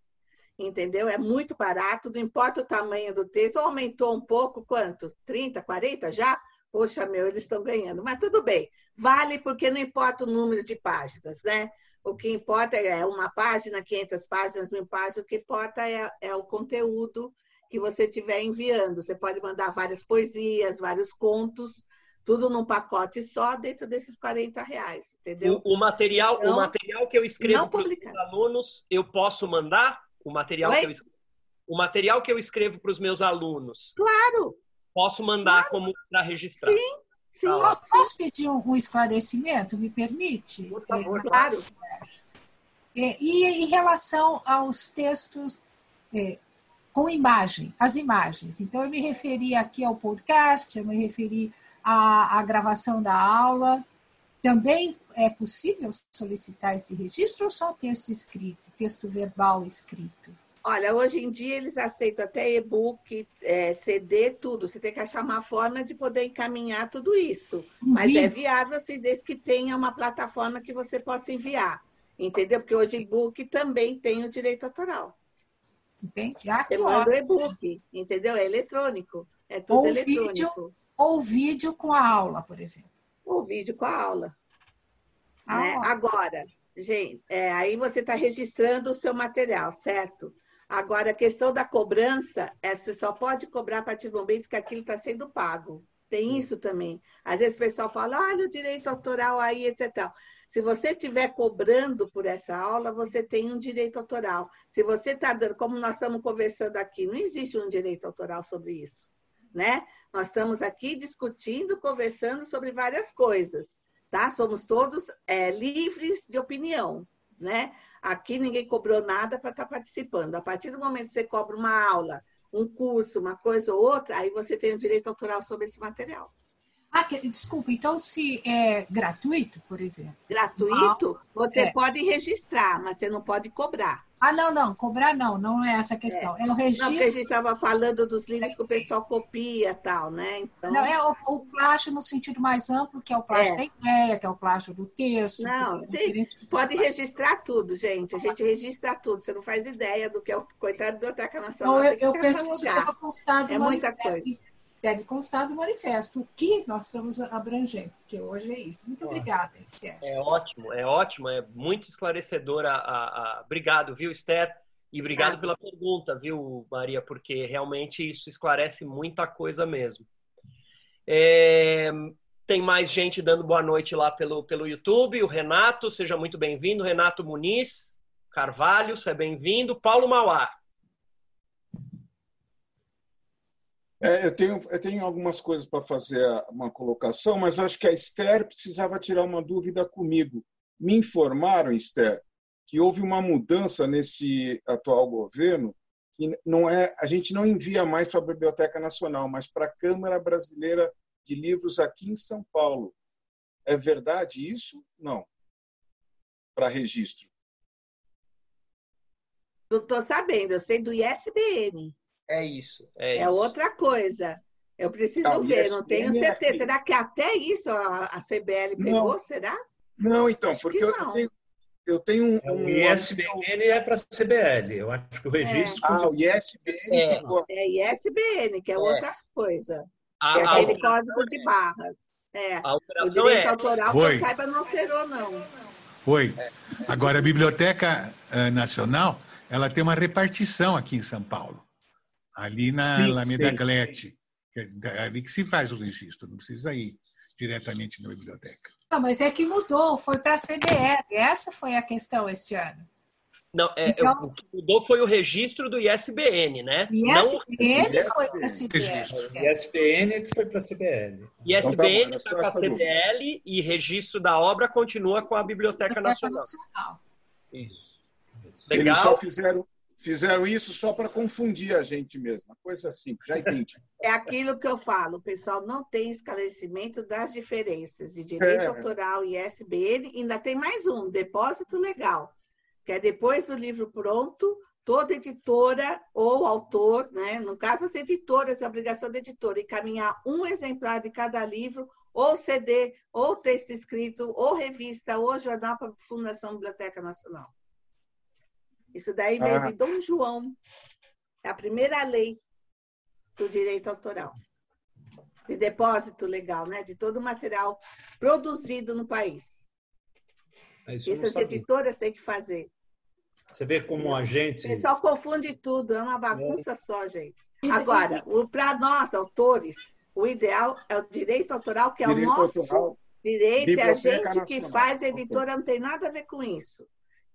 entendeu? É muito barato, não importa o tamanho do texto. Aumentou um pouco, quanto? 30, 40 já? Poxa, meu, eles estão ganhando. Mas tudo bem, vale porque não importa o número de páginas, né? O que importa é uma página, 500 páginas, mil páginas, o que importa é, é o conteúdo que você estiver enviando. Você pode mandar várias poesias, vários contos, tudo num pacote só dentro desses 40 reais, entendeu? O, o material, então, o material que eu escrevo para os alunos, eu posso mandar o material Oi? que eu o material que eu escrevo para os meus alunos. Claro, Posso mandar claro. como para registrar. Sim, sim. Tá Posso pedir um, esclarecimento? Me permite? Por favor, é, claro. É, e em relação aos textos é, com imagem, as imagens. Então, eu me referi aqui ao podcast, eu me referi à, à gravação da aula. Também é possível solicitar esse registro ou só texto escrito, texto verbal escrito? Olha, hoje em dia eles aceitam até e-book, é, CD, tudo. Você tem que achar uma forma de poder encaminhar tudo isso. Mas é viável se desde que tenha uma plataforma que você possa enviar. Entendeu? Porque hoje e-book também tem o direito autoral. Entendi. Ah, Você manda o e-book, entendeu? É eletrônico. É tudo ou eletrônico. Vídeo, ou vídeo com a aula, por exemplo. Ou vídeo com a aula. Ah, né? Agora, gente, é, aí você está registrando o seu material, certo? Agora, a questão da cobrança, é, você só pode cobrar a partir do momento que aquilo está sendo pago. Tem isso também. Às vezes o pessoal fala, olha o direito autoral aí, etc. Se você estiver cobrando por essa aula, você tem um direito autoral. Se você está dando, como nós estamos conversando aqui, não existe um direito autoral sobre isso, né? Nós estamos aqui discutindo, conversando sobre várias coisas, tá? Somos todos é, livres de opinião, né? Aqui ninguém cobrou nada para estar tá participando. A partir do momento que você cobra uma aula, um curso, uma coisa ou outra, aí você tem o direito autoral sobre esse material. Ah, desculpa, então se é gratuito, por exemplo? Gratuito, você é. pode registrar, mas você não pode cobrar. Ah, não, não, cobrar não, não é essa a questão. É, é o registro. Não, porque a gente estava falando dos livros que o pessoal copia e tal, né? Então... Não, é o, o plástico no sentido mais amplo, que é o plástico é. da ideia, que é o plástico do texto. Não, sim, pode registrar tudo, gente. A gente registra tudo. Você não faz ideia do que é o coitado da Biblioteca Nacional. Não, eu, eu penso que isso constar é muita coisa. Deve constar do manifesto, o que nós estamos abrangendo, que hoje é isso. Muito obrigada, Esther. É ótimo, é ótimo, é muito esclarecedora. A, a... Obrigado, viu, Esther? E obrigado ah. pela pergunta, viu, Maria? Porque realmente isso esclarece muita coisa mesmo. É... Tem mais gente dando boa noite lá pelo, pelo YouTube. O Renato, seja muito bem-vindo. Renato Muniz Carvalho, seja bem-vindo. Paulo Mauá. É, eu, tenho, eu tenho algumas coisas para fazer uma colocação, mas acho que a Esther precisava tirar uma dúvida comigo. Me informaram, Esther, que houve uma mudança nesse atual governo, que não é, a gente não envia mais para a Biblioteca Nacional, mas para a Câmara Brasileira de Livros aqui em São Paulo. É verdade isso? Não. Para registro. Estou sabendo, eu sei do ISBN. É isso. É, é isso. outra coisa. Eu preciso tá, ver, não tenho certeza. Será que até isso a, a CBL pegou? Não. Será? Não, então, acho porque eu tenho, eu tenho um. É, o ISBN é para a CBL. Eu acho que o registro. É. Ah, o ISBN. É, é ISBN, que é, é. outras coisas. que é aquele código de barras. É. o direito é... autoral, que eu saiba, não alterou, não. Foi. Agora, a Biblioteca eh, Nacional, ela tem uma repartição aqui em São Paulo ali na sim, Alameda Glete. É ali que se faz o registro, não precisa ir diretamente na biblioteca. Não, mas é que mudou, foi para a CBR. Essa foi a questão este ano. Não, é, então, o que mudou foi o registro do ISBN, né? ISBN não, foi para a CBL. ISBN é que foi para a CBL. ISBN foi para a CBL e registro da obra continua com a Biblioteca, Biblioteca Nacional. Nacional. Isso. Legal. Eles só fizeram, fizeram isso só para confundir a gente mesmo. Coisa simples, já entendi. [LAUGHS] É aquilo que eu falo, o pessoal não tem esclarecimento das diferenças de direito é. autoral e ISBN. Ainda tem mais um, depósito legal, que é depois do livro pronto, toda editora ou autor, né? no caso as editoras, é obrigação da editora encaminhar um exemplar de cada livro, ou CD, ou texto escrito, ou revista, ou jornal para a Fundação Biblioteca Nacional. Isso daí veio ah. de Dom João. É a primeira lei do direito autoral. De depósito legal, né? De todo o material produzido no país. É isso Essas editoras têm que fazer. Você vê como a gente. O pessoal confunde tudo, é uma bagunça é. só, gente. Agora, para nós, autores, o ideal é o direito autoral, que é direito o nosso autoral, direito, é a gente nacional. que faz, a editora não tem nada a ver com isso.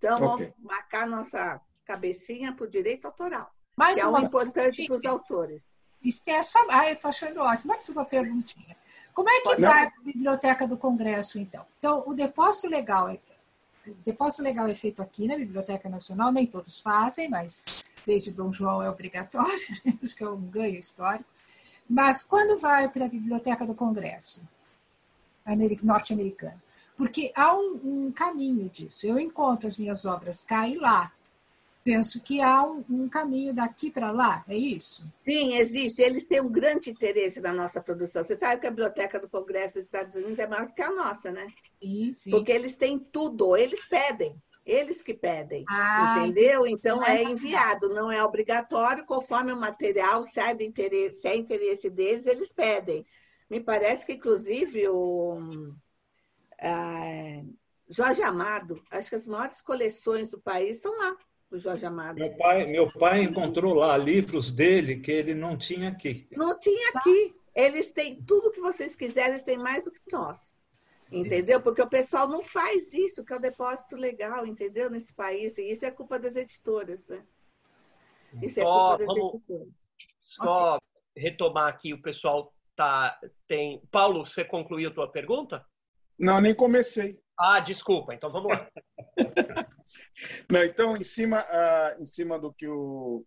Então, okay. vamos marcar nossa cabecinha para o direito autoral, Mais que é uma... importante para os autores. Esther, só... ah, eu estou achando ótimo. Mais uma perguntinha. Como é que Não. vai a Biblioteca do Congresso, então? Então, o depósito legal é o depósito legal é feito aqui na Biblioteca Nacional, nem todos fazem, mas desde Dom João é obrigatório, [LAUGHS] acho que é um ganho histórico. Mas quando vai para a Biblioteca do Congresso norte-americana, porque há um, um, caminho disso. Eu encontro as minhas obras cá e lá. Penso que há um, um caminho daqui para lá, é isso? Sim, existe. Eles têm um grande interesse na nossa produção. Você sabe que a Biblioteca do Congresso dos Estados Unidos é maior que a nossa, né? Sim, sim. Porque eles têm tudo, eles pedem. Eles que pedem, ah, entendeu? Então é enviado, não é obrigatório, conforme o material, se é, interesse, se é interesse deles, eles pedem. Me parece que, inclusive, o, ah, Jorge Amado, acho que as maiores coleções do país estão lá, o Jorge Amado. Meu pai, meu pai encontrou lá livros dele que ele não tinha aqui. Não tinha aqui. Eles têm tudo que vocês quiserem, eles têm mais do que nós. Entendeu? Porque o pessoal não faz isso, que é o depósito legal, entendeu? Nesse país. E isso é culpa das editoras, né? Isso é culpa das vamos, editoras. Só okay. retomar aqui, o pessoal tá, tem. Paulo, você concluiu a tua pergunta? Não, nem comecei. Ah, desculpa, então vamos lá. [LAUGHS] Não, então, em cima, uh, em cima do que o,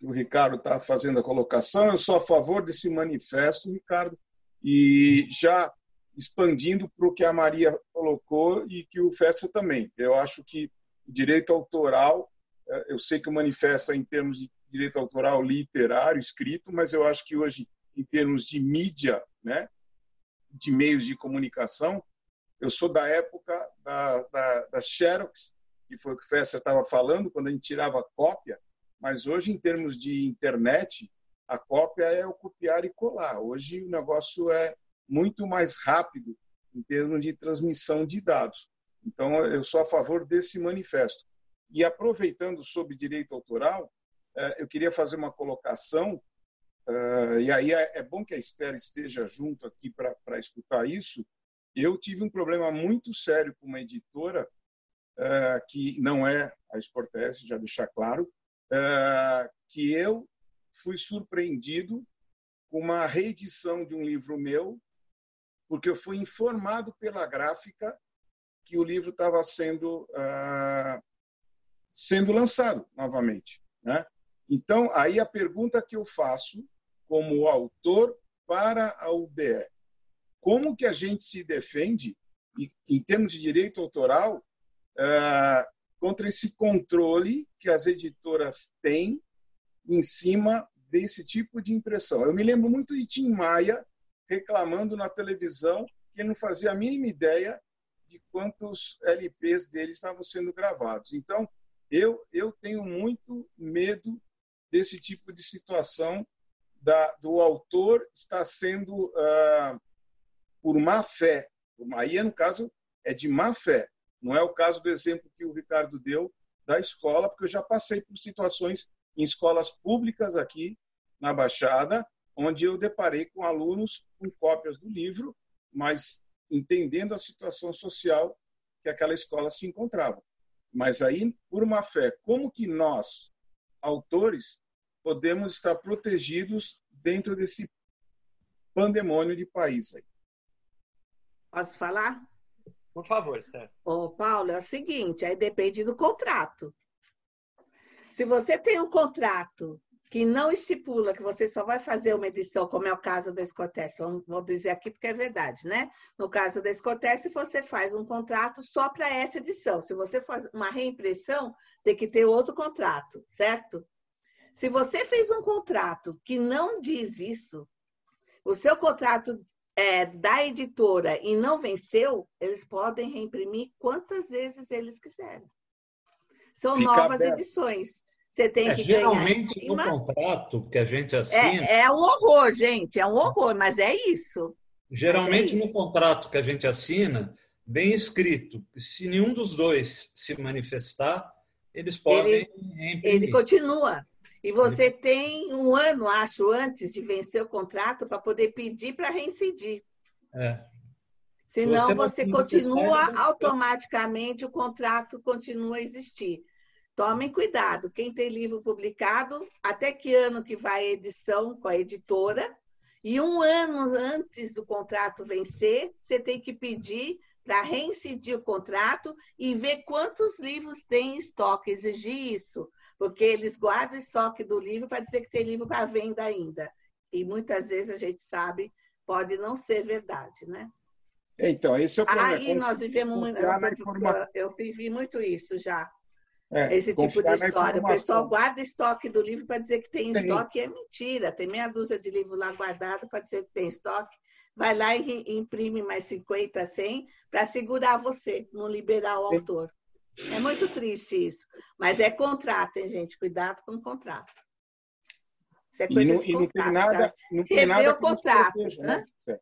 o Ricardo está fazendo a colocação, eu sou a favor desse manifesto, Ricardo, e já expandindo para o que a Maria colocou e que o Festa também. Eu acho que o direito autoral, eh, eu sei que o manifesto é em termos de direito autoral literário, escrito, mas eu acho que hoje, em termos de mídia, né, de meios de comunicação, eu sou da época da, da, da Xerox, que foi o que o estava falando, quando a gente tirava cópia, mas hoje, em termos de internet, a cópia é o copiar e colar. Hoje o negócio é muito mais rápido em termos de transmissão de dados. Então, eu sou a favor desse manifesto. E aproveitando sobre direito autoral, eh, eu queria fazer uma colocação, eh, e aí é, é bom que a Esther esteja junto aqui para escutar isso. Eu tive um problema muito sério com uma editora, eh, que não é a Sportese, já deixar claro, que eu fui surpreendido com uma reedição de um livro meu, porque eu fui informado pela gráfica que o livro estava sendo uh, sendo lançado novamente, né? Então, aí a pergunta que eu faço como autor para a UBE, como que a gente se defende em termos de direito autoral uh, contra esse controle que as editoras têm em cima desse tipo de impressão. Eu me lembro muito de Tim Maia reclamando na televisão que ele não fazia a mínima ideia de quantos LPs dele estavam sendo gravados. Então, eu, eu tenho muito medo desse tipo de situação da, do autor estar sendo, uh, por má fé, aí no caso é de má fé, não é o caso do exemplo que o Ricardo deu da escola, porque eu já passei por situações em escolas públicas aqui na Baixada, onde eu deparei com alunos com cópias do livro, mas entendendo a situação social que aquela escola se encontrava. Mas aí, por uma fé, como que nós, autores, podemos estar protegidos dentro desse pandemônio de país aí? Posso falar? Por favor, Sérgio. Ô, Paulo, é o seguinte, aí depende do contrato. Se você tem um contrato que não estipula que você só vai fazer uma edição, como é o caso da Escotesse, vou dizer aqui porque é verdade, né? No caso da Escotesse, você faz um contrato só para essa edição. Se você faz uma reimpressão, tem que ter outro contrato, certo? Se você fez um contrato que não diz isso, o seu contrato é, da editora e não venceu, eles podem reimprimir quantas vezes eles quiserem. São Fica novas aberto. edições. Você tem é, que geralmente no contrato que a gente assina. É, é um horror, gente, é um horror, mas é isso. Geralmente é isso. no contrato que a gente assina, bem escrito, se nenhum dos dois se manifestar, eles podem ele, ele continua. E você tem um ano, acho, antes de vencer o contrato para poder pedir para reincidir. É. Senão você, você continua automaticamente, o contrato continua a existir. Tomem cuidado. Quem tem livro publicado, até que ano que vai a edição com a editora, e um ano antes do contrato vencer, você tem que pedir para reincidir o contrato e ver quantos livros tem em estoque, exigir isso, porque eles guardam o estoque do livro para dizer que tem livro à venda ainda. E muitas vezes a gente sabe, pode não ser verdade, né? Então, esse é o problema. Aí nós vivemos muito, eu, eu vivi muito isso já. É, esse tipo de história. O pessoal guarda estoque do livro para dizer que tem, tem, estoque, é mentira. Tem meia dúzia de livro lá guardado para dizer que tem estoque. Vai lá e imprime mais 50, 100 para segurar você, não liberar o Sim. autor. É muito triste isso. Mas é contrato, hein, gente? Cuidado com o contrato. Isso é coisa e não, de contrato, não tem nada, não tem nada o contrato, proteja, né? né?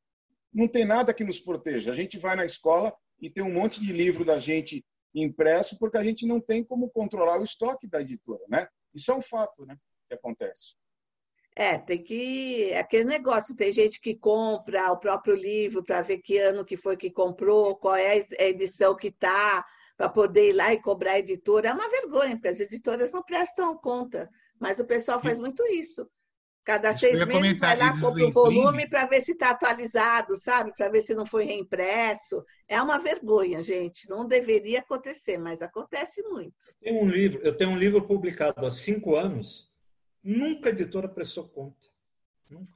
Não tem nada que nos proteja. A gente vai na escola e tem um monte de livro da gente impresso porque a gente não tem como controlar o estoque da editora, né? Isso é um fato, né? Que acontece. É, tem que. É aquele negócio, tem gente que compra o próprio livro para ver que ano que foi que comprou, qual é a edição que está, para poder ir lá e cobrar a editora. É uma vergonha, porque as editoras não prestam conta. Mas o pessoal faz muito isso. Cada seis meses vai lá, compra o volume para ver se está atualizado, sabe? Para ver se não foi reimpresso. É uma vergonha, gente. Não deveria acontecer, mas acontece muito. Tem um livro, eu tenho um livro publicado há cinco anos, nunca a editora prestou conta. Nunca.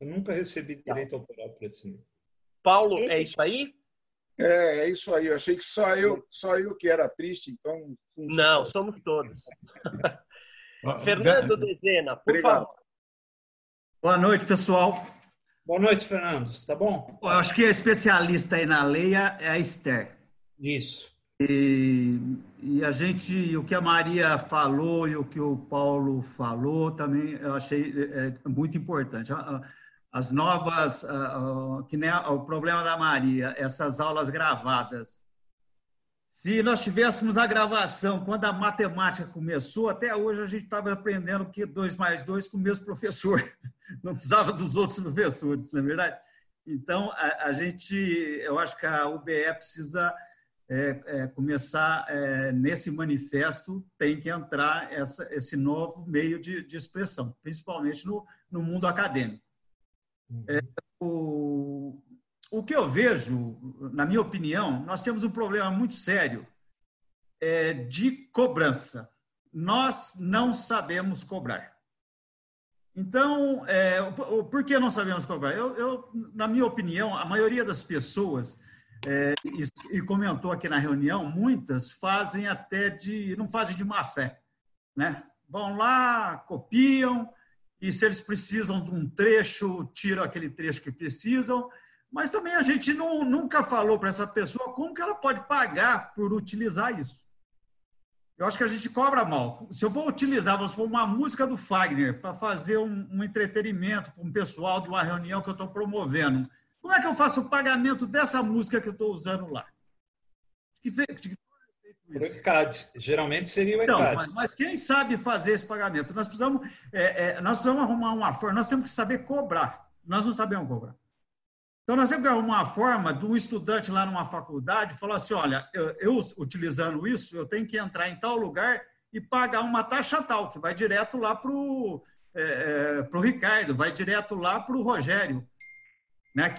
Eu nunca recebi direito autoral para esse livro. Paulo, é isso aí? É, é isso aí. Eu achei que só eu, só eu que era triste, então. Não, somos todos. [LAUGHS] Fernando Dezena, por Obrigado. favor. Boa noite, pessoal. Boa noite, Fernando. Está bom? Eu acho que a especialista aí na lei é a Esther. Isso. E, e, a gente, o que a Maria falou e o que o Paulo falou também eu achei é, é muito importante. As novas, que nem o problema da Maria, essas aulas gravadas se nós tivéssemos a gravação quando a matemática começou, até hoje a gente estava aprendendo que 2 mais 2 com o mesmo professor. [LAUGHS] Não precisava dos outros professores, não é verdade? Então, a, a gente, eu acho que a UBE precisa é, é, começar é, nesse manifesto, tem que entrar essa, esse novo meio de, de expressão, principalmente no, no mundo acadêmico. É, o, o que eu vejo, na minha opinião, nós temos um problema muito sério é, de cobrança. Nós não sabemos cobrar. Então, é, por que não sabemos cobrar? Eu, eu, na minha opinião, a maioria das pessoas, é, e, e, comentou aqui na reunião, muitas fazem até de, não fazem de má fé, né? Vão lá, copiam, e se eles precisam de um trecho, tiram aquele trecho que precisam, mas também a gente não, nunca falou para essa pessoa como que ela pode pagar por utilizar isso. Eu acho que a gente cobra mal. Se eu vou utilizar, vamos supor, uma música do Fagner para fazer um, um entretenimento para um pessoal de uma reunião que eu estou promovendo, como é que eu faço o pagamento dessa música que eu estou usando lá? Que, ECAD. Geralmente seria o ECAD. Então, mas, mas, quem sabe fazer esse pagamento? Nós precisamos, é, é, nós precisamos arrumar uma forma, nós temos que saber cobrar. Nós não sabemos cobrar. Então, nós temos que arrumar uma forma do estudante lá numa faculdade falar assim: olha, eu, eu, utilizando isso, eu tenho que entrar em tal lugar e pagar uma taxa tal, que vai direto lá para o é, é, Ricardo, vai direto lá para o Rogério. Né?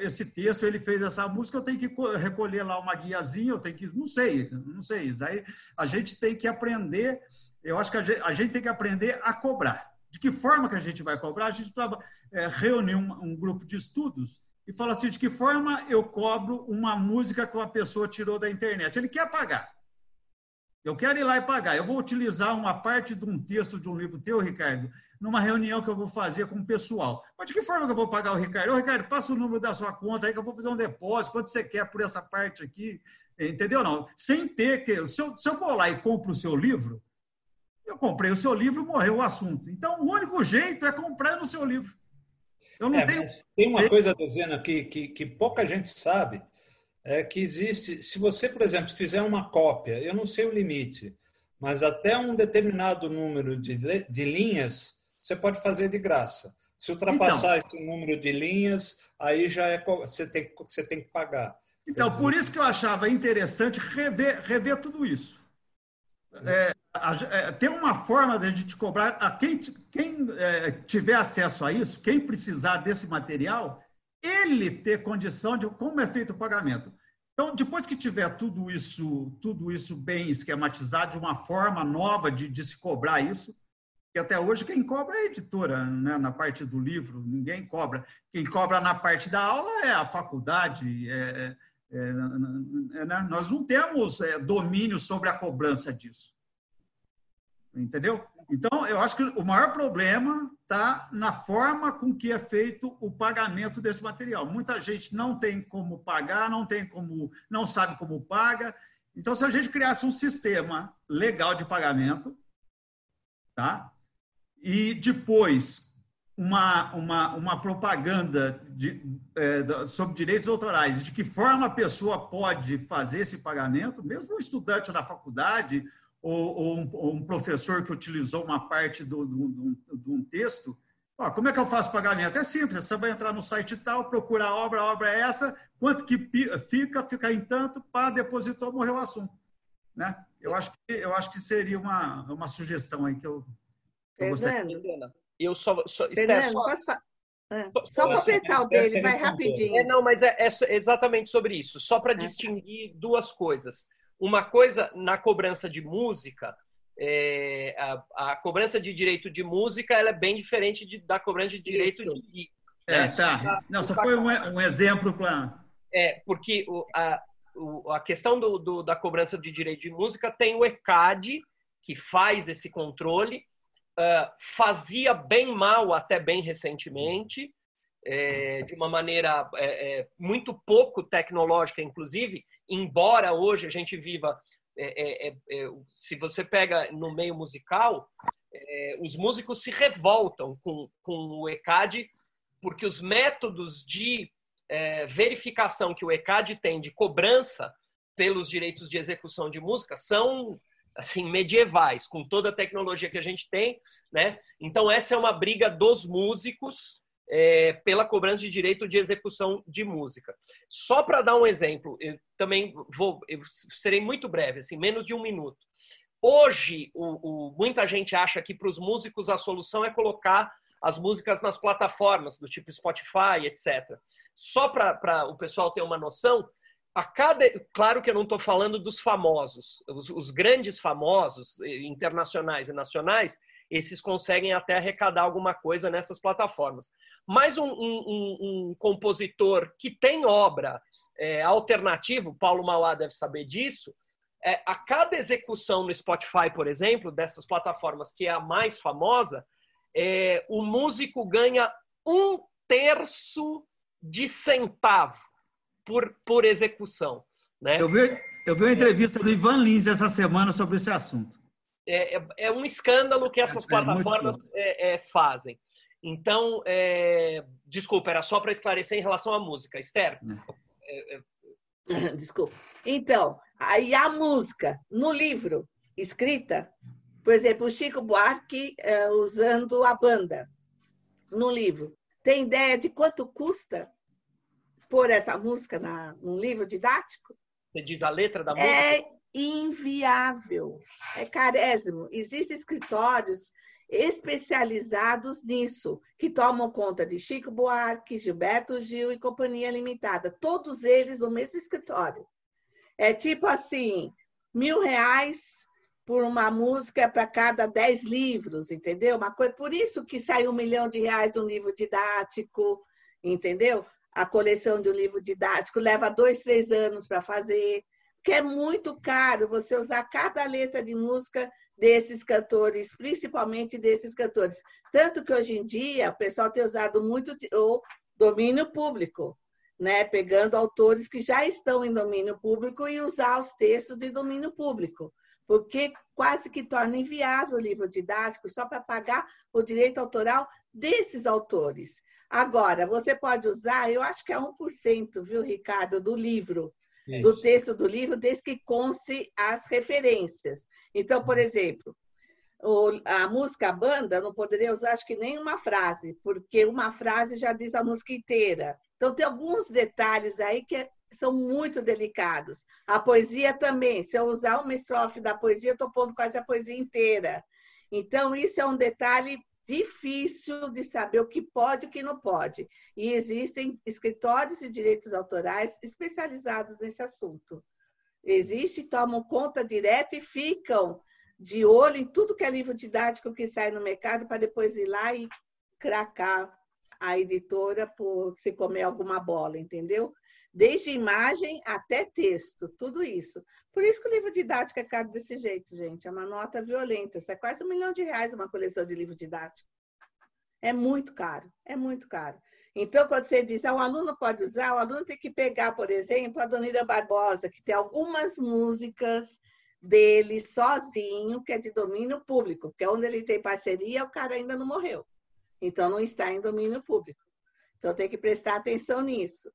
Esse texto, ele fez essa música, eu tenho que recolher lá uma guiazinha, eu tenho que. Não sei, não sei. Aí a gente tem que aprender, eu acho que a gente, a gente tem que aprender a cobrar. De que forma que a gente vai cobrar? A gente precisava é, reunir um, um, grupo de estudos e falar assim, de que forma eu cobro uma música que uma pessoa tirou da internet? Ele quer pagar. Eu quero ir lá e pagar. Eu vou utilizar uma parte de um texto de um livro teu, Ricardo, numa reunião que eu vou fazer com o pessoal. Mas de que forma que eu vou pagar o Ricardo? Ô, Ricardo, passa o número da sua conta aí que eu vou fazer um depósito. Quanto você quer por essa parte aqui? Entendeu? Não. Sem ter que. Se eu, se eu vou lá e compro o seu livro, eu comprei o seu livro, morreu o assunto. Então, o único jeito é comprar no seu livro. Eu não é, tenho... Tem uma coisa, Dezena, que, que, que pouca gente sabe, é que existe, se você, por exemplo, fizer uma cópia, eu não sei o limite, mas até um determinado número de, de linhas, você pode fazer de graça. Se ultrapassar então, esse número de linhas, aí já é você tem, você tem que pagar. Então, por isso que eu achava interessante rever, rever tudo isso. É, é, tem uma forma de a gente cobrar a quem, quem é, tiver acesso a isso, quem precisar desse material, ele ter condição de como é feito o pagamento. Então, depois que tiver tudo isso, tudo isso bem esquematizado, de uma forma nova de, de se cobrar isso, que até hoje quem cobra é a editora, né? na parte do livro, ninguém cobra. Quem cobra na parte da aula é a faculdade, é, é, é né? nós não temos é, domínio sobre a cobrança disso. Entendeu? Então, eu acho que o maior problema está na forma com que é feito o pagamento desse material. Muita gente não tem como pagar, não tem como, não sabe como paga. Então, se a gente criasse um sistema legal de pagamento, tá? E depois uma, uma, uma propaganda de, é, sobre direitos autorais, de que forma a pessoa pode fazer esse pagamento, mesmo um estudante da faculdade ou, ou, um, ou um, professor que utilizou uma parte de um texto, ó, como é que eu faço pagamento? É simples, você vai entrar no site tal, procura a obra, a obra é essa, quanto que fica, fica em tanto, pá, depositou, morreu o assunto. Né? Eu, acho que, eu acho que seria uma, uma sugestão aí que eu, Fernando, eu só, só, Fernando, Esther, só... posso falar? É. Só completar o dele, vai rapidinho. É, não, mas é, é exatamente sobre isso. Só para é. distinguir duas coisas. Uma coisa, na cobrança de música, é, a, a, cobrança de direito de música ela é bem diferente de, da cobrança de direito isso. de. É, né? tá. Não, só foi um, um exemplo para. É, porque o, a, o, a questão do, do, da cobrança de direito de música tem o ECAD, que faz esse controle, uh, fazia bem mal até bem recentemente, é, de uma maneira é, é, muito pouco tecnológica, inclusive, embora hoje a gente viva. É, é, é, se você pega no meio musical, os músicos se revoltam com, com o ECAD, porque os métodos de verificação que o ECAD tem de cobrança pelos direitos de execução de música são assim medievais, com toda a tecnologia que a gente tem, né? Então essa é uma briga dos músicos é, pela cobrança de direito de execução de música. Só para dar um exemplo, eu também vou, eu serei muito breve, assim, menos de um minuto. Hoje, o, o, muita gente acha que para os músicos a solução é colocar as músicas nas plataformas do tipo Spotify, etc. Só para o pessoal ter uma noção, a cada, claro que eu não estou falando dos famosos, os, os, grandes famosos eh, internacionais e nacionais, esses conseguem até arrecadar alguma coisa nessas plataformas. Mas um, um, um compositor que tem obra é, alternativo, Paulo Mauá deve saber disso, é, a cada execução no Spotify, por exemplo, dessas plataformas que é a mais famosa, é, o músico ganha um terço de centavo por, por execução. Né? Eu, vi, eu vi uma entrevista do Ivan Lins essa semana sobre esse assunto. É, é, é um escândalo que essas é, é plataformas é, fazem. Então, desculpa, era só para esclarecer em relação à música. Esther. [LAUGHS] Desculpa. Então, aí a música no livro escrita, por exemplo, o Chico Buarque usando a banda no livro. Tem ideia de quanto custa pôr essa música na, num livro didático? Você diz a letra da música? É inviável, é carésimo. Existem escritórios especializados nisso, que tomam conta de Chico Buarque, Gilberto Gil e Companhia Limitada, todos eles no mesmo escritório. É tipo assim, mil reais por uma música para cada dez livros, entendeu? Uma coisa, por isso que sai um milhão de reais um livro didático, entendeu? a coleção de um livro didático leva dois, três anos para fazer, que é muito caro você usar cada letra de música desses cantores, principalmente desses cantores. Tanto que hoje em dia o pessoal tem usado muito o domínio público, né? pegando autores que já estão em domínio público e usar os textos de domínio público, porque quase que torna inviável o livro didático só para pagar o direito autoral desses autores. Agora, você pode usar, eu acho que é 1%, viu, Ricardo, do livro, Isso. do texto do livro, desde que conste as referências. Então, por exemplo, a música a banda não poderia usar, acho que nem uma frase, porque uma frase já diz a música inteira. Então, tem alguns detalhes aí que são muito delicados. A poesia também, se eu usar uma estrofe da poesia, eu estou pondo quase a poesia inteira. Então, isso é um detalhe difícil de saber o que pode e o que não pode. E existem escritórios de direitos autorais especializados nesse assunto. Existem, tomam conta direto e ficam de olho em tudo que é livro didático que sai no mercado para depois ir lá e cracar a editora por se comer alguma bola, entendeu? Desde imagem até texto, tudo isso. Por isso que o livro didático é caro desse jeito, gente. É uma nota violenta. Isso é quase um milhão de reais uma coleção de livro didático. É muito caro, é muito caro. Então, quando você diz, ah, o aluno pode usar, o aluno tem que pegar, por exemplo, a Dona Barbosa, que tem algumas músicas dele sozinho, que é de domínio público, porque onde ele tem parceria, o cara ainda não morreu. Então, não está em domínio público. Então, tem que prestar atenção nisso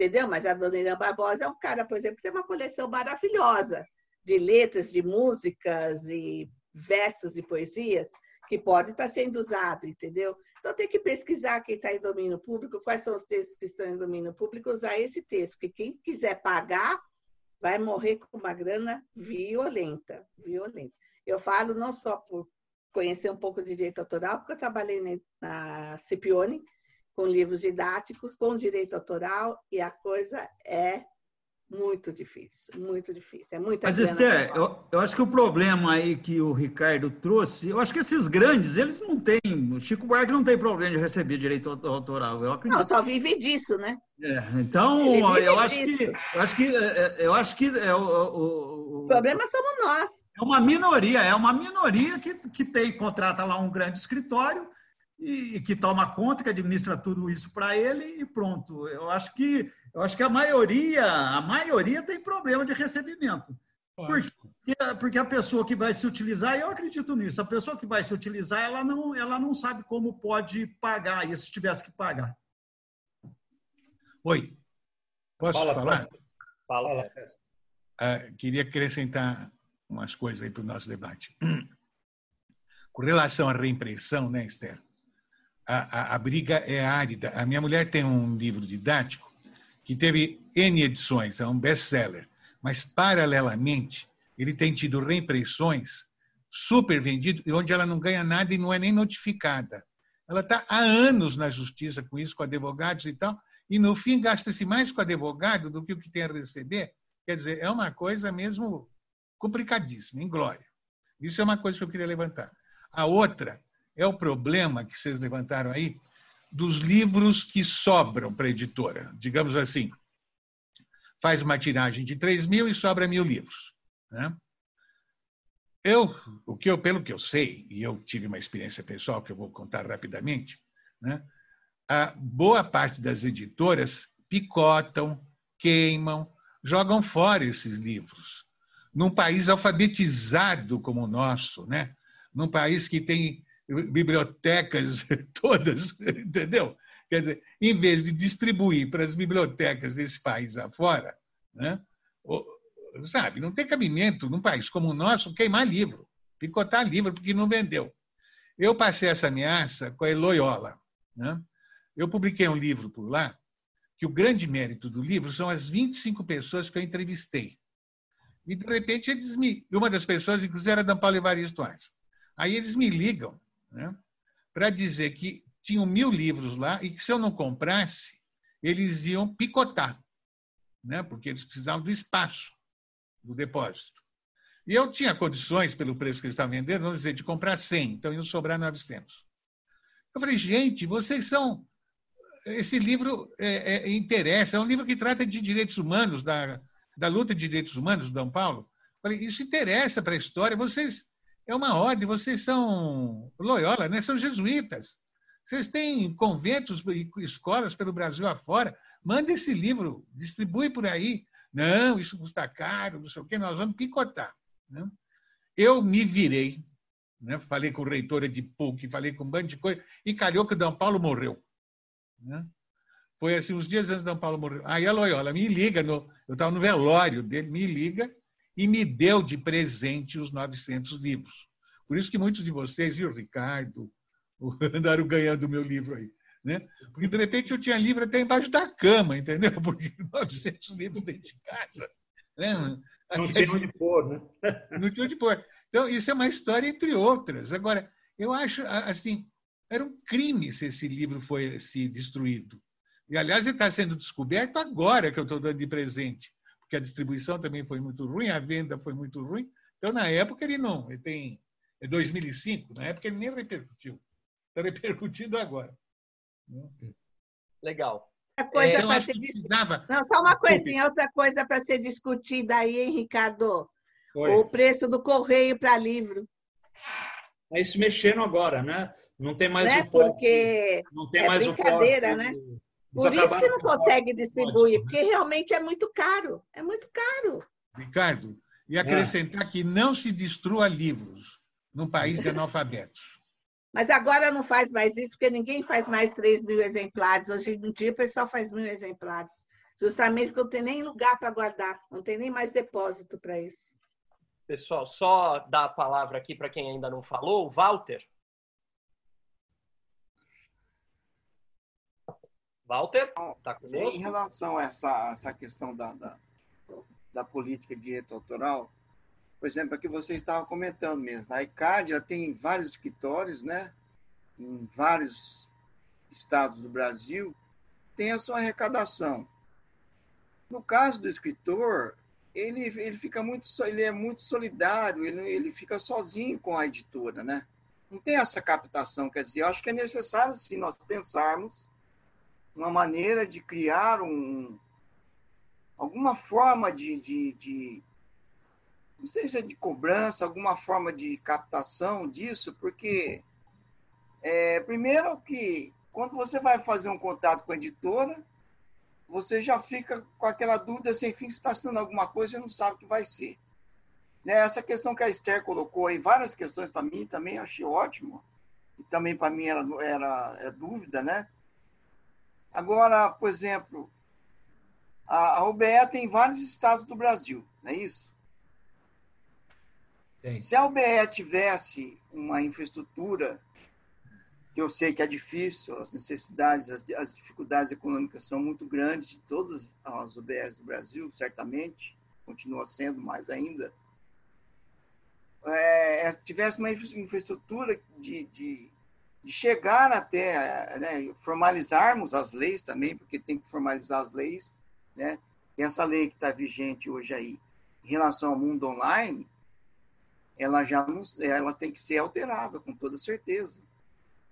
entendeu? Mas a dona Irã Barbosa é um cara, por exemplo, que tem uma coleção maravilhosa de letras, de músicas e versos e poesias que pode estar sendo usado, entendeu? Então tem que pesquisar quem está em domínio público, quais são os textos que estão em domínio público, usar esse texto, porque quem quiser pagar vai morrer com uma grana violenta, violenta. Eu falo não só por conhecer um pouco de direito autoral, porque eu trabalhei na Cipione com livros didáticos, com direito autoral, e a coisa é muito difícil, muito difícil. É muita Mas, Esther, eu, eu, acho que o problema aí que o Ricardo trouxe, eu acho que esses grandes, eles não têm. O Chico Buarque não tem problema de receber direito autoral. Eu acredito. Não, só vive disso, né? É, então, eu acho, que, eu acho que. Eu acho que. É, o, o, o problema somos nós. É uma minoria, é uma minoria que, que tem, contrata lá um grande escritório e, e que toma conta, que administra tudo isso para ele e pronto. Eu acho que eu acho que a maioria, a maioria tem problema de recebimento. Porque, porque a pessoa que vai se utilizar, eu acredito nisso, a pessoa que vai se utilizar, ela não, ela não sabe como pode pagar isso se tivesse que pagar. Oi, posso Fala, falar? Fala. Uh, queria acrescentar umas coisas aí para o nosso debate. [CLEARS THROAT] Com relação à reimpressão, né, Esther? A, a, a briga é árida. A minha mulher tem um livro didático que teve N edições, é um best-seller, mas, paralelamente, ele tem tido reimpressões super vendido, onde ela não ganha nada e não é nem notificada. Ela está há anos na justiça com isso, com advogados e tal, e no fim gasta-se mais com advogado do que o que tem a receber. Quer dizer, é uma coisa mesmo complicadíssima, em glória. Isso é uma coisa que eu queria levantar. A outra é o problema que vocês levantaram aí dos livros que sobram para a editora. Digamos assim, faz uma tiragem de 3 mil e sobra mil livros. Né? Eu, o que eu, pelo que eu sei, e eu tive uma experiência pessoal que eu vou contar rapidamente, né? a boa parte das editoras picotam, queimam, jogam fora esses livros. Num país alfabetizado como o nosso, né? num país que tem bibliotecas [LAUGHS] todas, entendeu? Quer dizer, em vez de distribuir para as bibliotecas desse país afora, né? sabe, não tem cabimento num país como o nosso queimar livro, picotar livro porque não vendeu. Eu passei essa ameaça com a Loyola. Né? Eu publiquei um livro por lá, que o grande mérito do livro são as 25 pessoas que eu entrevistei. E, de repente, eles me... Uma das pessoas, inclusive, era Dan Paulo Evaristo. Aí eles me ligam né, para dizer que tinham mil livros lá e que se eu não comprasse, eles iam picotar, né, porque eles precisavam do espaço do depósito. E eu tinha condições, pelo preço que eles estavam vendendo, vamos dizer, de comprar 100, então iam sobrar 900. Eu falei, gente, vocês são. Esse livro é, é, interessa, é um livro que trata de direitos humanos, da, da luta de direitos humanos do Dom Paulo. Eu falei, isso interessa para a história. Vocês é uma ordem, vocês são Loyola, né? são jesuítas. Vocês têm conventos e escolas pelo Brasil afora. Manda esse livro, distribui por aí. Não, isso custa caro, não sei o quê, nós vamos picotar. Né? Eu me virei, né? falei com o reitor de PUC, falei com um bando de coisa, e calhou que o D. Paulo morreu. Né? Foi assim, uns dias antes do D. Paulo morrer. Aí a Loyola me liga, no, eu estava no velório dele, me liga e me deu de presente os 900 livros. Por isso que muitos de vocês, e o Ricardo, [LAUGHS] andaram ganhando o meu livro aí. Né? Porque, de repente, eu tinha livro até embaixo da cama, entendeu? [LAUGHS] Porque 900 livros dentro de casa. Né? Não tinha onde pôr, né? [LAUGHS] Não tinha onde pôr. Então, isso é uma história entre outras. Agora, eu acho, assim, era um crime se esse livro fosse destruído. E, aliás, ele está sendo descoberto agora que eu estou dando de presente porque a distribuição também foi muito ruim, a venda foi muito ruim. Então, na época, ele não. Ele tem. É 2005, na época ele nem repercutiu. Está repercutindo agora. Legal. Coisa é, para ser discutida. Não, só uma coisinha, outra coisa para ser discutida aí, hein, Ricardo? Oi. O preço do correio para livro. É isso mexendo agora, né? Não tem mais né? o porte. Porque não tem é mais o porte. Né? Por isso que não consegue distribuir, porque realmente é muito caro. É muito caro. Ricardo, e acrescentar é. que não se destrua livros num país de [LAUGHS] analfabetos. Mas agora não faz mais isso, porque ninguém faz mais 3 mil exemplares. Hoje em dia o pessoal faz mil exemplares. Justamente porque não tem nem lugar para guardar, não tem nem mais depósito para isso. Pessoal, só dar a palavra aqui para quem ainda não falou, o Walter. Walter, está conosco? Em relação a essa, essa questão da, da, da política de direito autoral, por exemplo, aqui você estava comentando mesmo, a ICAD ela tem vários escritórios, né? Em vários estados do Brasil, tem a sua arrecadação. No caso do escritor, ele, ele fica muito ele é muito solidário, ele, ele fica sozinho com a editora, né? Não tem essa captação, quer dizer, eu acho que é necessário sim nós pensarmos uma maneira de criar um alguma forma de, de, de não sei se é de cobrança, alguma forma de captação disso, porque é, primeiro que quando você vai fazer um contato com a editora, você já fica com aquela dúvida sem fim se está sendo alguma coisa e não sabe o que vai ser. Né? Essa questão que a Esther colocou aí, várias questões para mim também achei ótimo, e também para mim era, era é dúvida, né? Agora, por exemplo, a, UBE tem vários estados do Brasil, não é isso? Tem. Se a UBE tivesse uma infraestrutura, que eu sei que é difícil, as necessidades, as, as dificuldades econômicas são muito grandes de todas as UBS do Brasil, certamente, continua sendo mais ainda, é, é tivesse uma infraestrutura de, de chegar até, né, formalizarmos as leis também, porque tem que formalizar as leis, né? Essa lei que está vigente hoje aí, em relação ao mundo online, ela já não, ela tem que ser alterada com toda certeza.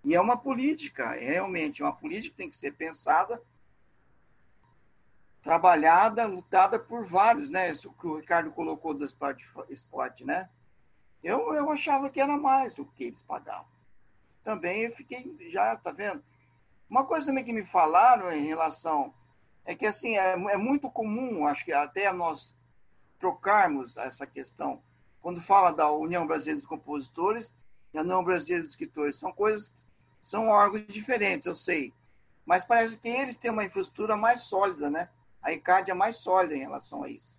E é uma política, é realmente uma política que tem que ser pensada, trabalhada, lutada por vários, né? Isso que o Ricardo colocou do Spot, né? Eu, eu achava que era mais o que eles pagavam. Também eu fiquei, já, tá vendo? Uma coisa também que me falaram em relação é que, assim, é, é muito comum, acho que até nós trocarmos essa questão quando fala da União Brasileira dos Compositores e a União Brasileira dos Escritores, são coisas, são órgãos diferentes, eu sei. Mas parece que eles têm uma infraestrutura mais sólida, né? A ICAD é mais sólida em relação a isso.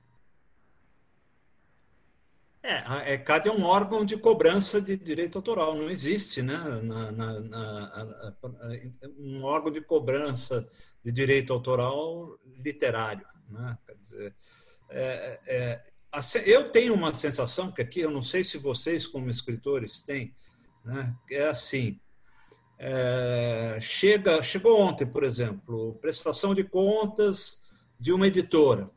É, a ECAD é um órgão de cobrança de direito autoral, não existe né, na, na, na, um órgão de cobrança de direito autoral literário. Né? Quer dizer, é, é, eu tenho uma sensação que aqui, eu não sei se vocês, como escritores, têm, né? é assim. É, chega, chegou ontem, por exemplo, prestação de contas de uma editora.